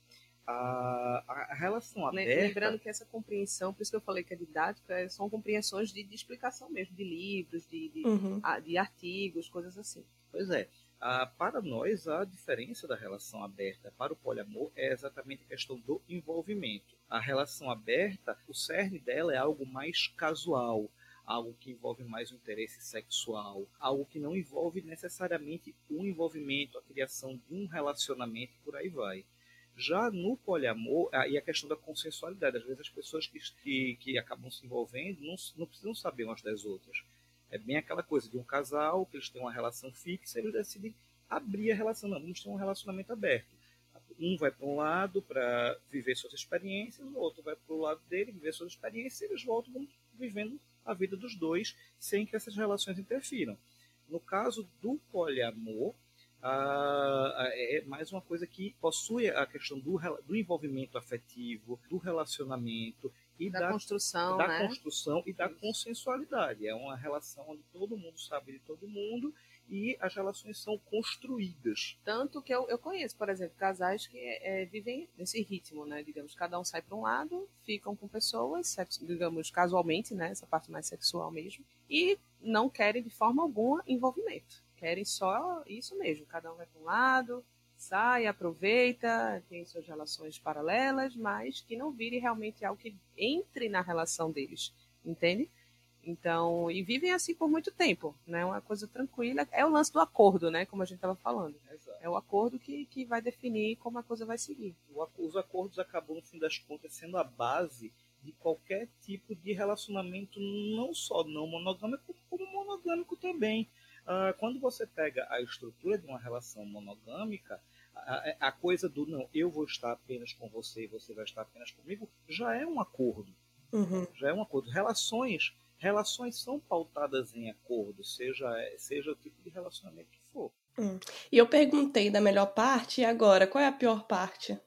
a, a relação aberta. Lembrando que essa compreensão, por isso que eu falei que é didática, é, são compreensões de, de explicação mesmo, de livros, de, de, uhum. a, de artigos, coisas assim. Pois é. Ah, para nós, a diferença da relação aberta para o poliamor é exatamente a questão do envolvimento. A relação aberta, o cerne dela é algo mais casual, algo que envolve mais o interesse sexual, algo que não envolve necessariamente o envolvimento, a criação de um relacionamento e por aí vai. Já no poliamor, aí a questão da consensualidade. Às vezes as pessoas que, que, que acabam se envolvendo não, não precisam saber umas das outras. É bem aquela coisa de um casal, que eles têm uma relação fixa, eles decidem abrir a relação. Não, vamos ter um relacionamento aberto. Um vai para um lado para viver suas experiências, o outro vai para o lado dele viver suas experiências, e eles voltam vivendo a vida dos dois sem que essas relações interfiram. No caso do poliamor, ah, é mais uma coisa que possui a questão do, do envolvimento afetivo, do relacionamento e da, da construção, da né? construção e da consensualidade. É uma relação onde todo mundo sabe de todo mundo e as relações são construídas. Tanto que eu, eu conheço, por exemplo, casais que é, vivem nesse ritmo, né? Digamos, cada um sai para um lado, ficam com pessoas, digamos, casualmente, né? Essa parte mais sexual mesmo, e não querem de forma alguma envolvimento querem só isso mesmo, cada um vai para um lado, sai, aproveita, tem suas relações paralelas, mas que não vire realmente algo que entre na relação deles, entende? Então, e vivem assim por muito tempo, né? Uma coisa tranquila. É o lance do acordo, né? Como a gente estava falando. Exato. É o acordo que, que vai definir como a coisa vai seguir. Os acordos acabam, no fim das contas, sendo a base de qualquer tipo de relacionamento, não só não monogâmico, como monogâmico também. Uh, quando você pega a estrutura de uma relação monogâmica, a, a, coisa do não, eu vou estar apenas com você e você vai estar apenas comigo, já é um acordo. Uhum. Já é um acordo. Relações, relações são pautadas em acordo, seja, seja o tipo de relacionamento que for. Hum. E eu perguntei da melhor parte, e agora, qual é a pior parte?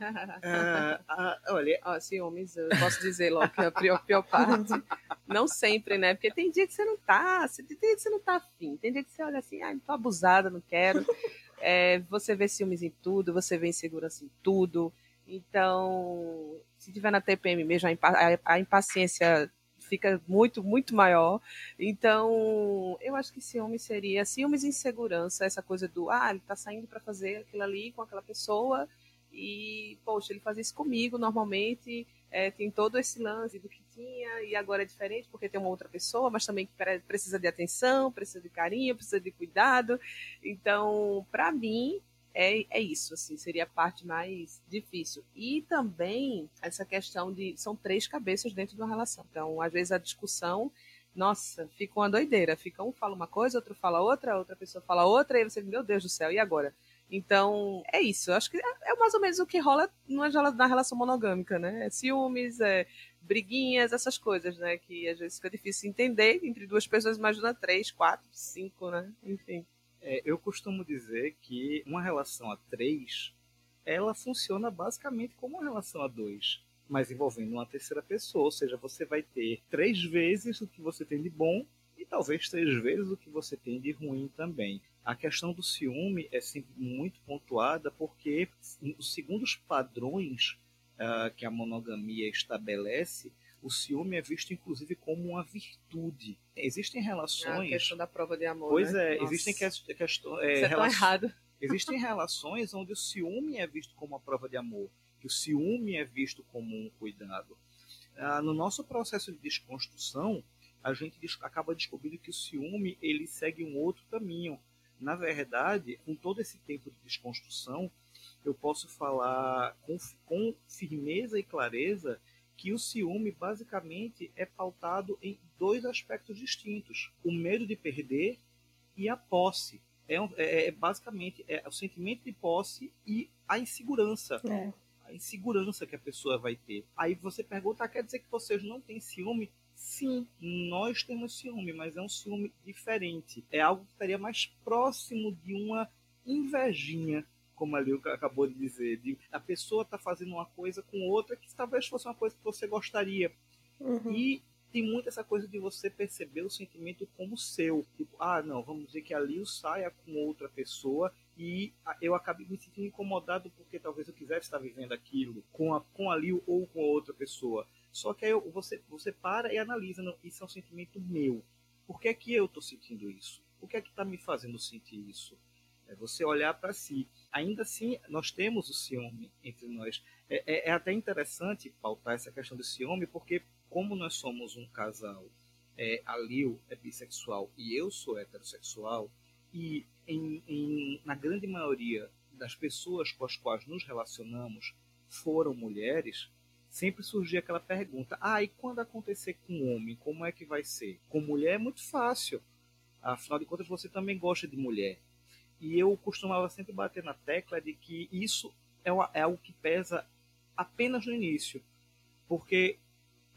Ah, ah, olha, ó, ciúmes, eu posso dizer logo que é a pior, pior parte. Não sempre, né? Porque tem dia que você não tá, tem dia que você não tá afim, tem dia que você olha assim, ai, tô abusada, não quero. É, você vê ciúmes em tudo, você vê insegurança em tudo. Então, se tiver na TPM mesmo, a, impaciência fica muito, muito maior. Então, eu acho que ciúmes seria ciúmes e insegurança, essa coisa do, ah, ele tá saindo para fazer aquilo ali com aquela pessoa e, poxa, ele fazia isso comigo normalmente, é, tem todo esse lance do que tinha e agora é diferente porque tem uma outra pessoa, mas também precisa de atenção, precisa de carinho, precisa de cuidado. Então, para mim, é, é isso, assim, seria a parte mais difícil. E também essa questão de. São três cabeças dentro de uma relação. Então, às vezes a discussão nossa, fica uma doideira. Fica um fala uma coisa, outro fala outra, outra pessoa fala outra, e você, meu Deus do céu, e agora? Então, é isso. Eu acho que é, é mais ou menos o que rola na relação monogâmica, né? É ciúmes, é briguinhas, essas coisas, né? Que às vezes fica difícil entender entre duas pessoas, imagina três, quatro, cinco, né? Enfim. É, eu costumo dizer que uma relação a três, ela funciona basicamente como uma relação a dois. mas envolvendo uma terceira pessoa, ou seja, você vai ter três vezes o que você tem de bom e talvez três vezes o que você tem de ruim também. A questão do ciúme é sempre muito pontuada porque, segundo os padrões uh, que a monogamia estabelece, o ciúme é visto inclusive como uma virtude. Existem relações. Ah, a questão da prova de amor. Pois né? é, Nossa. existem questões. É, Isso é errado. Existem relações onde o ciúme é visto como uma prova de amor, que o ciúme é visto como um cuidado. Ah, no nosso processo de desconstrução, a gente acaba descobrindo que o ciúme ele segue um outro caminho. Na verdade, com todo esse tempo de desconstrução, eu posso falar com, com firmeza e clareza que o ciúme basicamente é pautado em dois aspectos distintos: o medo de perder e a posse é, é, é basicamente é o sentimento de posse e a insegurança. É. A insegurança que a pessoa vai ter. Aí você pergunta, ah, quer dizer que vocês não têm ciúme? Sim, nós temos ciúme, mas é um ciúme diferente. É algo que estaria mais próximo de uma invejinha, como a Liu acabou de dizer. De a pessoa está fazendo uma coisa com outra que talvez fosse uma coisa que você gostaria. Uhum. E tem muito essa coisa de você perceber o sentimento como seu. Tipo, ah, não, vamos dizer que a Liu saia com outra pessoa e eu acabei me sentindo incomodado porque talvez eu quisesse estar vivendo aquilo com a, com a Liu ou com a outra pessoa. Só que aí você, você para e analisa, não, isso é um sentimento meu. Por que é que eu estou sentindo isso? O que é que está me fazendo sentir isso? É você olhar para si. Ainda assim, nós temos o ciúme entre nós. É, é, é, até interessante pautar essa questão do ciúme, porque como nós somos um casal, é, a Lil é bissexual e eu sou heterossexual, e em, em, na grande maioria das pessoas com as quais nos relacionamos foram mulheres, sempre surgia aquela pergunta: ah, e quando acontecer com homem, como é que vai ser? Com mulher é muito fácil. Afinal de contas, você também gosta de mulher. E eu costumava sempre bater na tecla de que isso é, é algo que pesa apenas no início. Porque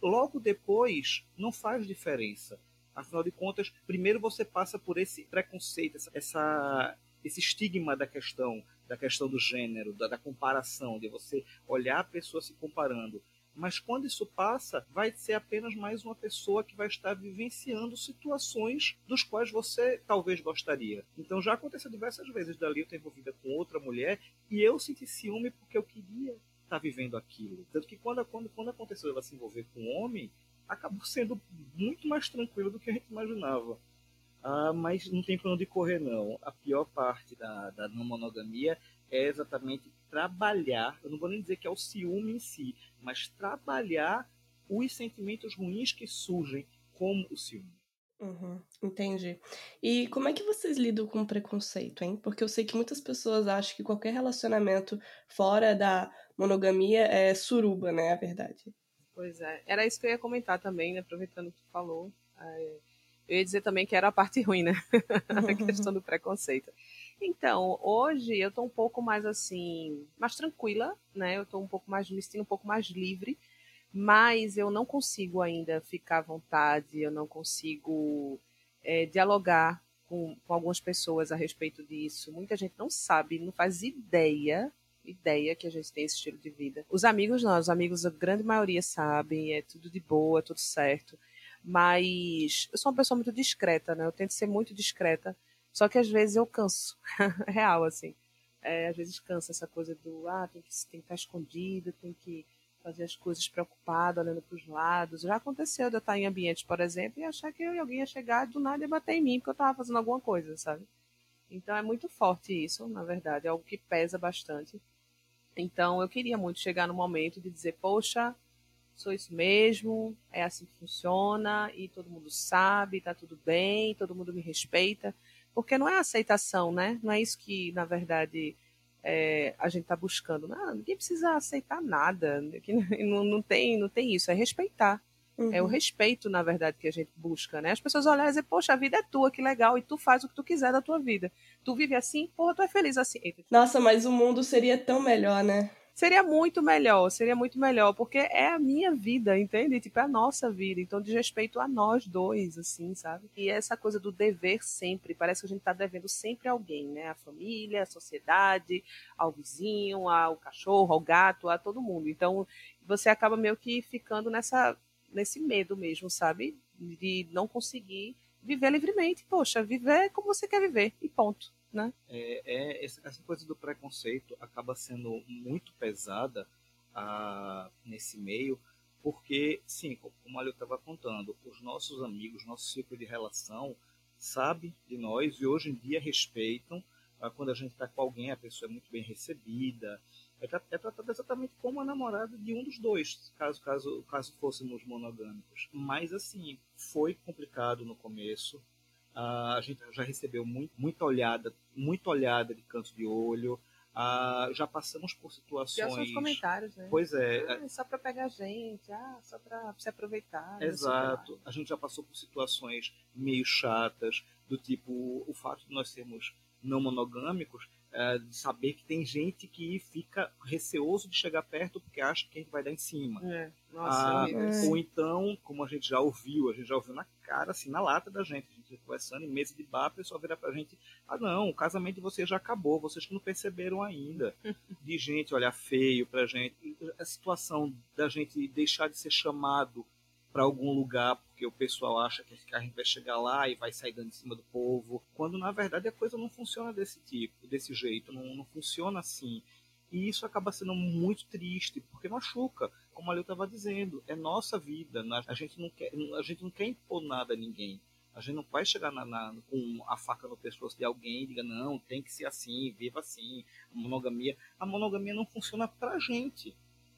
logo depois não faz diferença. Afinal de contas, primeiro você passa por esse preconceito, essa esse estigma da questão, da questão do gênero, da, da, comparação, de você olhar a pessoa se comparando. Mas quando isso passa, vai ser apenas mais uma pessoa que vai estar vivenciando situações dos quais você talvez gostaria. Então já aconteceu diversas vezes dali eu estar envolvida com outra mulher e eu senti ciúme porque eu queria está vivendo aquilo. Tanto que quando, quando, quando aconteceu ela se envolver com um homem, acabou sendo muito mais tranquilo do que a gente imaginava. Ah, mas não tem plano de correr, não. A pior parte da, da não monogamia é exatamente trabalhar, eu não vou nem dizer que é o ciúme em si, mas trabalhar os sentimentos ruins que surgem como o ciúme. Uhum, entendi. E como é que vocês lidam com preconceito, hein? Porque eu sei que muitas pessoas acham que qualquer relacionamento fora da monogamia é suruba, né? A verdade. Pois é. Era isso que eu ia comentar também, né? Aproveitando que tu falou. É, eu ia dizer também que era a parte ruim, né? a questão do preconceito. Então, hoje eu tô um pouco mais assim, mais tranquila, né? Eu tô um pouco mais, me sinto um pouco mais livre mas eu não consigo ainda ficar à vontade, eu não consigo é, dialogar com, com, algumas pessoas a respeito disso. Muita gente não sabe, não faz ideia, ideia que a gente tem esse estilo de vida. Os amigos não, os amigos, a grande maioria sabem, é tudo de boa, tudo certo. Mas eu sou uma pessoa muito discreta, né? Eu tento ser muito discreta, só que às vezes eu canso, real, assim. É, às vezes cansa essa coisa do, ah, tem que, tem que estar escondido, tem que fazer as coisas preocupado, olhando para os lados. Já aconteceu de eu estar em ambientes, por exemplo, e achar que alguém ia chegar do nada e bater em mim porque eu estava fazendo alguma coisa, sabe? Então é muito forte isso, na verdade, é algo que pesa bastante. Então eu queria muito chegar no momento de dizer, poxa, sou isso mesmo, é assim que funciona, e todo mundo sabe, tá tudo bem, todo mundo me respeita. Porque não é aceitação, né? Não é isso que, na verdade, é, a gente está buscando. Não, ninguém precisa aceitar nada. Não, não, tem, não tem isso, é respeitar. Uhum. É o uhum. respeito, na verdade, que a gente busca, né? As pessoas olham e dizem, poxa, a vida é tua, que legal, e tu faz o que tu quiser da tua vida. Tu vive assim, porra, tu é feliz assim. Nossa, mas o mundo seria tão melhor, né? Seria muito melhor, seria muito melhor, porque é a minha vida, entende? Tipo, é a nossa vida. Então, de respeito a nós dois, assim, sabe? E essa coisa do dever sempre, parece que a gente tá devendo sempre a alguém, né? A família, a sociedade, ao vizinho, ao cachorro, ao gato, a todo mundo. Então, você acaba meio que ficando nessa, nesse medo mesmo, sabe? De não conseguir viver livremente. Poxa, viver como você quer viver, e ponto né? É, é, essa coisa do preconceito acaba sendo muito pesada ah, nesse meio, porque, sim, como eu estava contando, os nossos amigos, nosso ciclo de relação, sabe de nós e hoje em dia respeitam. Ah, quando a gente está com alguém, a pessoa é muito bem recebida, é, é tratada exatamente como a namorada de um dos dois, caso, caso, caso fôssemos monogâmicos. Mas, assim, foi complicado no começo, Uh, a gente já recebeu muito, muita olhada, muita olhada de canto de olho. Uh, já passamos por situações. E os comentários, né? Pois é. Ah, só para pegar gente, ah, só para se aproveitar. Exato. A gente já passou por situações meio chatas, do tipo o fato de nós sermos não monogâmicos, é, de saber que tem gente que fica receoso de chegar perto porque acha que a gente vai dar em cima. É. Nossa, ah, é. Ou então, como a gente já ouviu, a gente já ouviu na cara, assim, na lata da gente, a gente conversando em mesa de bar, a pessoa vira pra gente, ah não, o casamento de vocês já acabou, vocês que não perceberam ainda. De gente olhar feio pra gente. A situação da gente deixar de ser chamado para algum lugar porque o pessoal acha que a gente vai chegar lá e vai sair dando em cima do povo, quando na verdade a coisa não funciona desse tipo, desse jeito, não, não funciona assim. E isso acaba sendo muito triste, porque machuca, como a Leo estava dizendo, é nossa vida, a gente não quer, a gente não quer impor nada a ninguém. A gente não vai chegar na, na, com a faca no pescoço de alguém e diga, não, tem que ser assim, viva assim, a monogamia. A monogamia não funciona pra gente.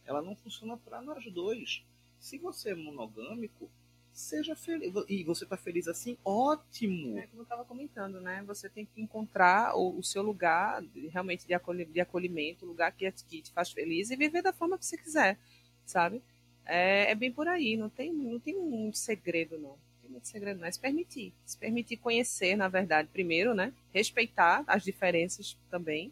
Ela não funciona para nós dois. Se você é monogâmico, seja feliz. E você está feliz assim, ótimo. É como eu estava comentando, né? Você tem que encontrar o, o seu lugar realmente de, de acolhimento, o lugar que, que te faz feliz e viver da forma que você quiser, sabe? É, é, bem por aí, não tem, não tem muito segredo, não. Não tem muito segredo, não. É se permitir. Se permitir conhecer, na verdade, primeiro, né? Respeitar as diferenças também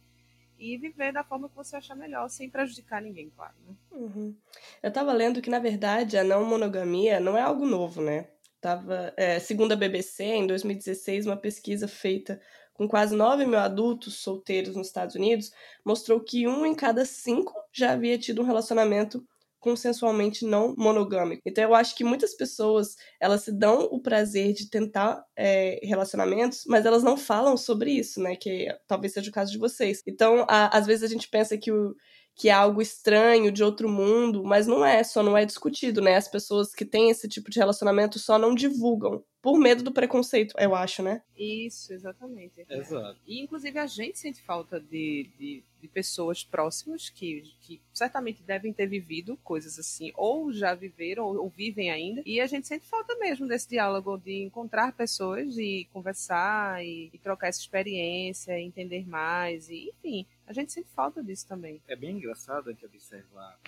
e viver da forma que você achar melhor, sem prejudicar ninguém, claro. Né? Uhum. Eu estava lendo que, na verdade, a não monogamia não é algo novo, né? Tava, é, segundo a BBC, em 2016, uma pesquisa feita com quase 9 mil adultos solteiros nos Estados Unidos mostrou que um em cada cinco já havia tido um relacionamento consensualmente não monogâmico. Então eu acho que muitas pessoas elas se dão o prazer de tentar é, relacionamentos, mas elas não falam sobre isso, né? Que talvez seja o caso de vocês. Então a, às vezes a gente pensa que o que é algo estranho, de outro mundo, mas não é, só não é discutido, né? As pessoas que têm esse tipo de relacionamento só não divulgam por medo do preconceito, eu acho, né? Isso, exatamente. Exato. E, inclusive, a gente sente falta de, de, de, pessoas próximas que, que certamente devem ter vivido coisas assim, ou já viveram, ou, ou, vivem ainda. E a gente sente falta mesmo desse diálogo, de encontrar pessoas e conversar e, e trocar essa experiência, entender mais, e, enfim, a gente sente falta disso também. É bem engraçado a gente observar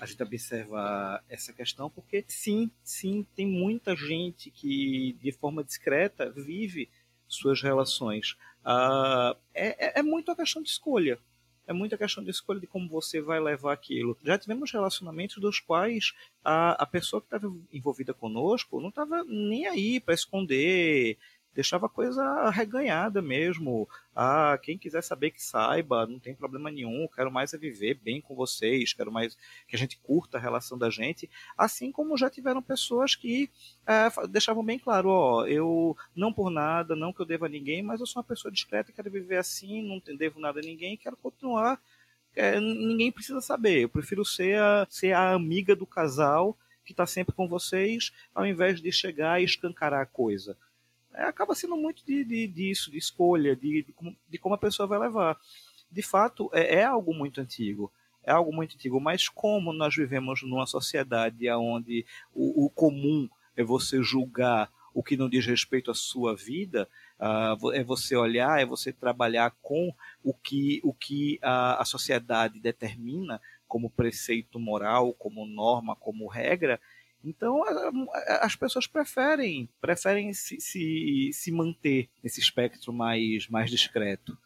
a gente observa essa questão, porque sim, sim, tem muita gente que de forma discreta vive suas relações. Uh, é, é, muito a questão de escolha. É muita questão de escolha de como você vai levar aquilo. Já tivemos relacionamentos dos quais a, a pessoa que estava envolvida conosco não estava nem aí para esconder deixava a coisa reganhada mesmo. Ah, quem quiser saber que saiba, não tem problema nenhum, quero mais é viver bem com vocês, quero mais que a gente curta a relação da gente. Assim como já tiveram pessoas que é, deixavam bem claro, ó, eu não por nada, não que eu deva a ninguém, mas eu sou uma pessoa discreta, quero viver assim, não devo nada a ninguém, quero continuar. É, ninguém precisa saber, eu prefiro ser a, ser a amiga do casal que está sempre com vocês, ao invés de chegar e escancarar a coisa é, acaba sendo muito de, de, disso, de escolha, de, de, como, de como a pessoa vai levar. De fato, é, é algo muito antigo é algo muito antigo, mas como nós vivemos numa sociedade onde o, o, comum é você julgar o que não diz respeito à sua vida, uh, é você olhar, é você trabalhar com o que, o que a, a sociedade determina como preceito moral, como norma, como regra, então as pessoas preferem preferem se, se, se manter nesse espectro mais, mais discreto.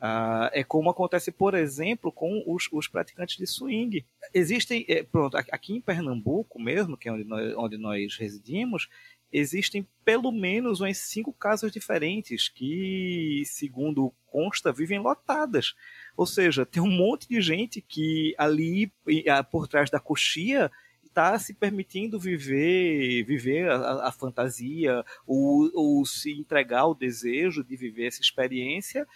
Uh, é como acontece, por exemplo, com os, os praticantes de swing. Existem, é, pronto, aqui em Pernambuco mesmo, que é onde nós, onde nós residimos, existem pelo menos uns cinco casas diferentes que, segundo consta, vivem lotadas. Ou seja, tem um monte de gente que ali por trás da coxia está se permitindo viver viver a, a fantasia ou, ou, se entregar ao desejo de viver essa experiência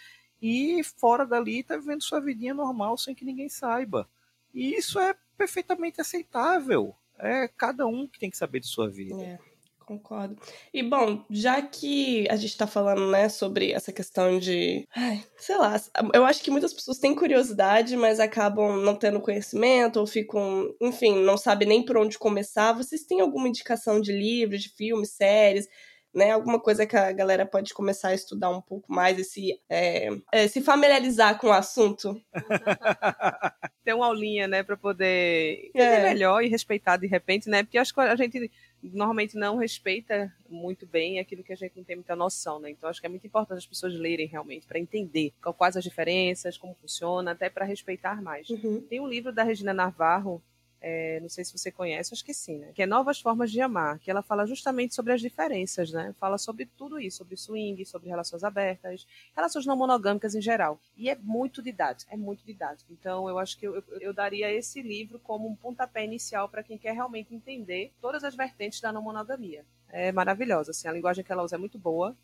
e fora dali está vivendo sua vidinha normal sem que ninguém saiba. E isso é perfeitamente aceitável. É cada um que tem que saber de sua vida. É. Concordo. E bom, já que a gente está falando, né, sobre essa questão de. Ai, sei lá, eu acho que muitas pessoas têm curiosidade, mas acabam não tendo conhecimento, ou ficam, enfim, não sabem nem por onde começar. Vocês têm alguma indicação de livros, de filmes, séries? Né, alguma coisa que a galera pode começar a estudar um pouco mais e se, é, é, se familiarizar com o assunto. Ter uma aulinha, né, para poder entender é. melhor e respeitar de repente, né? Porque acho que a gente normalmente não respeita muito bem aquilo que a gente não tem muita noção, né? Então acho que é muito importante as pessoas lerem realmente para entender quais as diferenças, como funciona, até para respeitar mais. Uhum. Tem um livro da Regina Navarro é, não sei se você conhece, acho que sim, né? Que é Novas Formas de Amar, que ela fala justamente sobre as diferenças, né? Fala sobre tudo isso, sobre swing, sobre relações abertas, relações não monogâmicas em geral. E é muito didático, é muito didático. Então, eu acho que eu, eu, eu daria esse livro como um pontapé inicial para quem quer realmente entender todas as vertentes da não monogamia. É maravilhosa, assim, a linguagem que ela usa é muito boa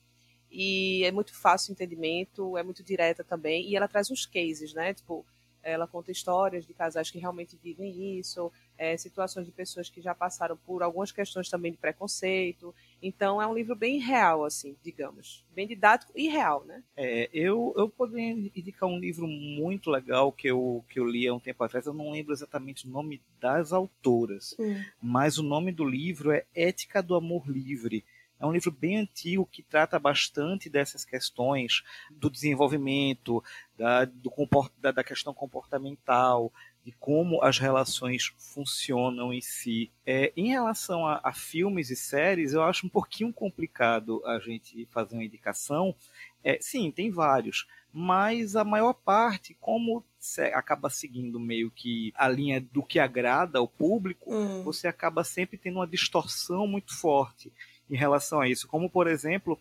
e é muito fácil o entendimento, é muito direta também, e ela traz uns cases, né? Tipo, ela conta histórias de casais que realmente vivem isso, é, situações de pessoas que já passaram por algumas questões também de preconceito. Então é um livro bem real, assim, digamos. Bem didático e real, né? É, eu, eu poderia indicar um livro muito legal que eu, que eu li há um tempo atrás. Eu não lembro exatamente o nome das autoras, hum. mas o nome do livro é Ética do Amor Livre é um livro bem antigo que trata bastante dessas questões do desenvolvimento, da, do da, da questão comportamental, de como as relações funcionam em si. É, em relação a, a, filmes e séries, eu acho um pouquinho complicado a gente fazer uma indicação. É, sim, tem vários, mas a maior parte, como acaba seguindo meio que a linha do que agrada ao público, uhum. você acaba sempre tendo uma distorção muito forte em relação a isso. Como, por exemplo,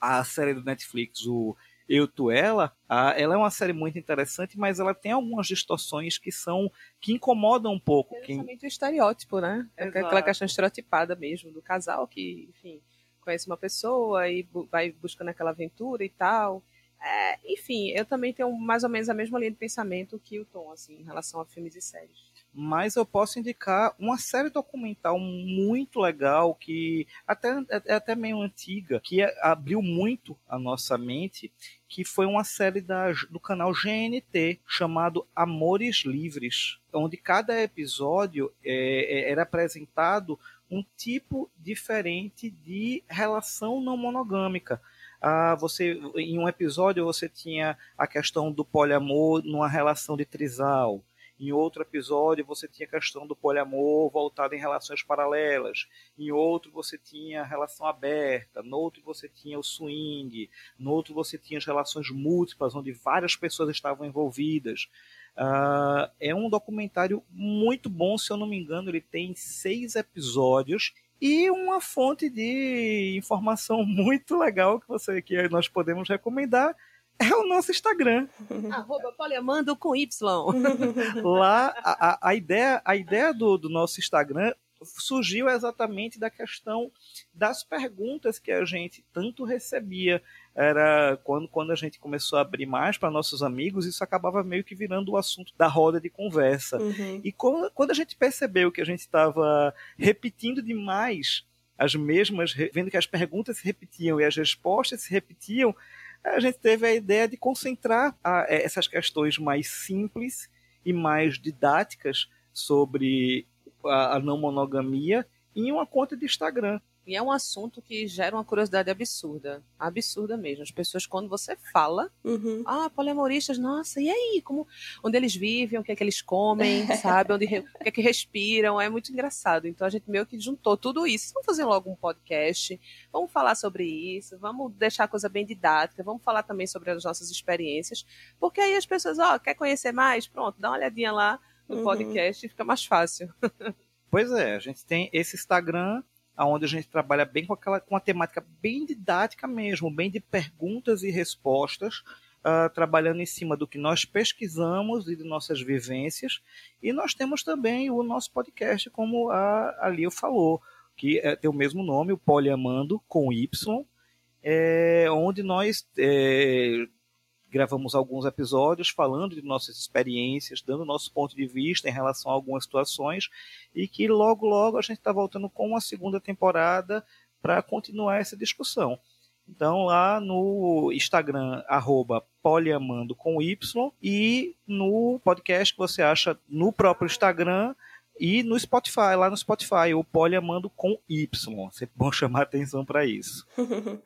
a série do Netflix, o Eu, Tu, Ela, ela é uma série muito interessante, mas ela tem algumas distorções que são que incomodam um pouco. É quem... o estereótipo, né? É aquela questão estereotipada mesmo do casal que, enfim, conhece uma pessoa e vai buscando aquela aventura e tal. É, enfim, eu também tenho mais ou menos a mesma linha de pensamento que o Tom, assim, em relação a filmes e séries mas eu posso indicar uma série documental muito legal que até é até meio antiga que abriu muito a nossa mente que foi uma série da, do canal GNT chamado Amores Livres onde cada episódio é, é, era apresentado um tipo diferente de relação não monogâmica. Ah, você em um episódio você tinha a questão do poliamor numa relação de trisal em outro episódio você tinha a questão do poliamor voltado em relações paralelas. Em outro você tinha a relação aberta. No outro você tinha o swing. No outro você tinha as relações múltiplas, onde várias pessoas estavam envolvidas. Uh, é um documentário muito bom, se eu não me engano, ele tem seis episódios e uma fonte de informação muito legal que você que nós podemos recomendar é o nosso Instagram. Arroba poliamando com Y. Lá, a, a, ideia, a ideia do, do nosso Instagram surgiu exatamente da questão das perguntas que a gente tanto recebia. Era quando, quando a gente começou a abrir mais para nossos amigos, isso acabava meio que virando o assunto da roda de conversa. Uhum. E quando, quando a gente percebeu que a gente estava repetindo demais as mesmas, vendo que as perguntas se repetiam e as respostas se repetiam, a gente teve a ideia de concentrar a, é, essas questões mais simples e mais didáticas sobre a, a não monogamia em uma conta de Instagram. E é um assunto que gera uma curiosidade absurda. Absurda mesmo. As pessoas, quando você fala, Uhum. ah, poliamoristas, nossa, e aí? Como, onde eles vivem, o que é que eles comem, sabe? Onde, o que é que respiram. É muito engraçado. Então a gente meio que juntou tudo isso. Vamos fazer logo um podcast. Vamos falar sobre isso. Vamos deixar a coisa bem didática. Vamos falar também sobre as nossas experiências. Porque aí as pessoas, ó, quer conhecer mais? Pronto, dá uma olhadinha lá no Uhum. podcast e fica mais fácil. Pois é, a gente tem esse Instagram onde a gente trabalha bem com aquela com uma temática bem didática mesmo, bem de perguntas e respostas, ah, trabalhando em cima do que nós pesquisamos e de nossas vivências. E nós temos também o nosso podcast, como a, a Lio falou, que é, tem o mesmo nome, o Poliamando com Y, é, onde nós é, gravamos alguns episódios falando de nossas experiências, dando nosso ponto de vista em relação a algumas situações, e que logo, logo a gente está voltando com uma segunda temporada para continuar essa discussão. Então, lá no Instagram, arroba poliamando com Y, e no podcast que você acha no próprio Instagram e no Spotify, lá no Spotify, o poliamando com Y. Sempre bom chamar atenção para isso.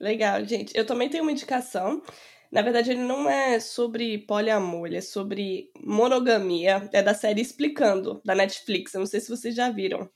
Legal, gente. Eu também tenho uma indicação. Na verdade, ele não é sobre poliamor, ele é sobre monogamia. É da série Explicando, da Netflix. Eu não sei se vocês já viram.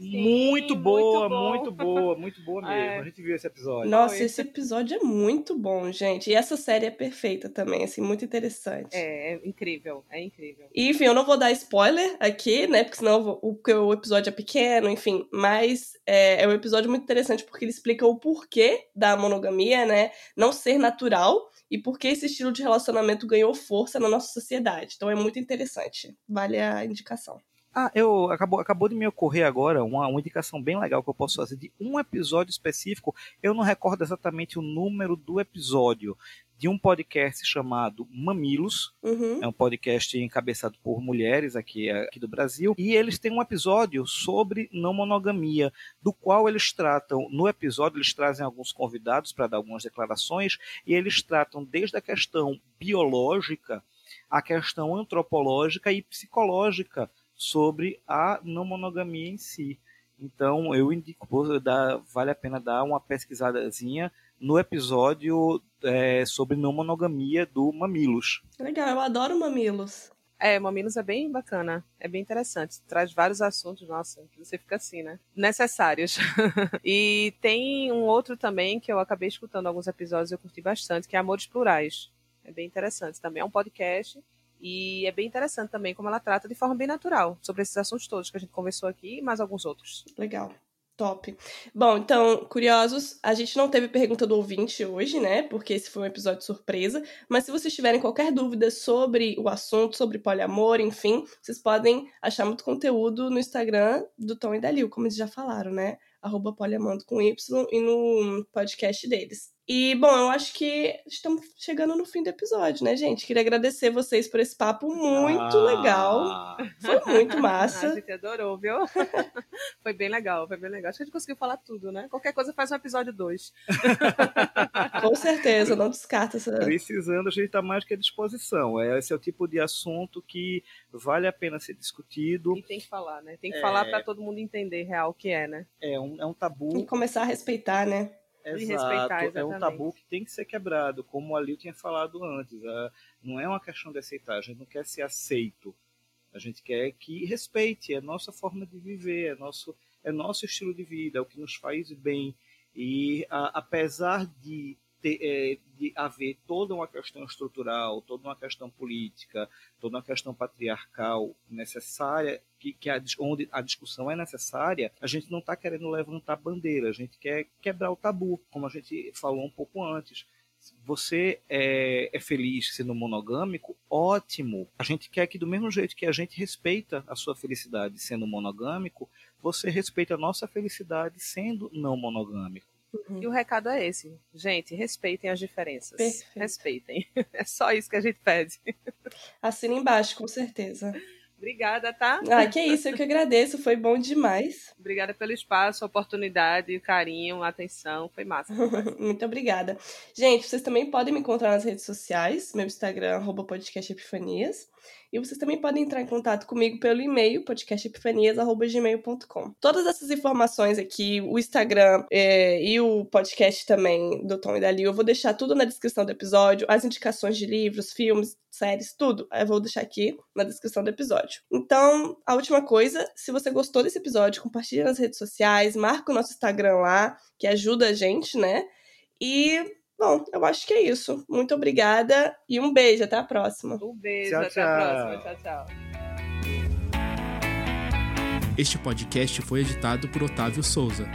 muito boa, bom. muito boa, muito boa mesmo. É. A gente viu esse episódio. Nossa, Foi. esse episódio é muito bom, gente. E essa série é perfeita também, assim, muito interessante. É, é incrível, é incrível. E, enfim, eu não vou dar spoiler aqui, né? Porque senão vou- o, porque o episódio é pequeno, enfim. Mas é, é um episódio muito interessante porque ele explica o porquê da monogamia, né? Não ser natural e por que esse estilo de relacionamento ganhou força na nossa sociedade. Então é muito interessante. Vale a indicação. Ah, eu acabou, acabou de me ocorrer agora uma, uma indicação bem legal que eu posso fazer de um episódio específico. Eu não recordo exatamente o número do episódio de um podcast chamado Mamilos. Uhum. É um podcast encabeçado por mulheres aqui, aqui do Brasil. E eles têm um episódio sobre não monogamia, do qual eles tratam, no episódio, eles trazem alguns convidados para dar algumas declarações, e eles tratam desde a questão biológica, a questão antropológica e psicológica sobre a não monogamia em si. Então, eu indico, dá- vale a pena dar uma pesquisadazinha no episódio é, sobre não monogamia do Mamilos. Legal, eu adoro mamilos. É, Mamilos é bem bacana, é bem interessante. Traz vários assuntos, nossa, que você fica assim, né? Necessários. e tem um outro também que eu acabei escutando alguns episódios e eu curti bastante, que é Amores Plurais. É bem interessante. Também é um podcast e é bem interessante também como ela trata de forma bem natural sobre esses assuntos todos que a gente conversou aqui e mais alguns outros. Legal. Top. Bom, então, curiosos, a gente não teve pergunta do ouvinte hoje, né? Porque esse foi um episódio surpresa. Mas se vocês tiverem qualquer dúvida sobre o assunto, sobre poliamor, enfim, vocês podem achar muito conteúdo no Instagram do Tom e da Lil, como eles já falaram, né? Arroba poliamando com Y e no podcast deles. E, bom, eu acho que estamos chegando no fim do episódio, né, gente? Queria agradecer vocês por esse papo muito Ah. legal. Foi muito a massa. gente adorou, viu? foi bem legal, foi bem legal. Acho que a gente conseguiu falar tudo, né? Qualquer coisa faz um episódio 2. Com certeza, não descarta essa. Precisando, a gente está mais que à disposição. É, Esse é o tipo de assunto que vale a pena ser discutido. E tem que falar, né? Tem que É. falar para todo mundo entender real o que é, né? É um, é um tabu. E começar a respeitar, né? E Exato, respeitar, é um exatamente. tabu que tem que ser quebrado, como a Lil tinha falado antes. ah, Não é uma questão de aceitar, a gente não quer ser aceito. A gente quer que respeite, é a nossa forma de viver, é nosso, é nosso estilo de vida, é o que nos faz bem. E a- apesar de, ter, é, de haver toda uma questão estrutural, toda uma questão política, toda uma questão patriarcal necessária, que, que a, onde a discussão é necessária, a gente não está querendo levantar bandeira, a gente quer quebrar o tabu, como a gente falou um pouco antes. Você é, é feliz sendo monogâmico? Ótimo! A gente quer que, do mesmo jeito que a gente respeita a sua felicidade sendo monogâmico, você respeita a nossa felicidade sendo não monogâmico. E o recado é esse. Gente, respeitem as diferenças. Perfeito. Respeitem. É só isso que a gente pede. Assina embaixo, com certeza. Obrigada, tá? Ah, que isso, eu que agradeço, foi bom demais. Obrigada pelo espaço, oportunidade, carinho, atenção. Foi massa. Muito obrigada. Gente, vocês também podem me encontrar nas redes sociais, meu Instagram, arroba podcast Epifanias. E vocês também podem entrar em contato comigo pelo e-mail, podcastepifanias.gmail.com. Todas essas informações aqui, o Instagram é, e o podcast também do Tom e da Liu, eu vou deixar tudo na descrição do episódio, as indicações de livros, filmes, séries, tudo. Eu vou deixar aqui na descrição do episódio. Então, a última coisa, se você gostou desse episódio, compartilha nas redes sociais, marca o nosso Instagram lá, que ajuda a gente, né? E Bom, eu acho que é isso. Muito obrigada e um beijo. Até a próxima. Um beijo. Tchau, até tchau. a próxima. Tchau, tchau. Este podcast foi editado por Otávio Souza.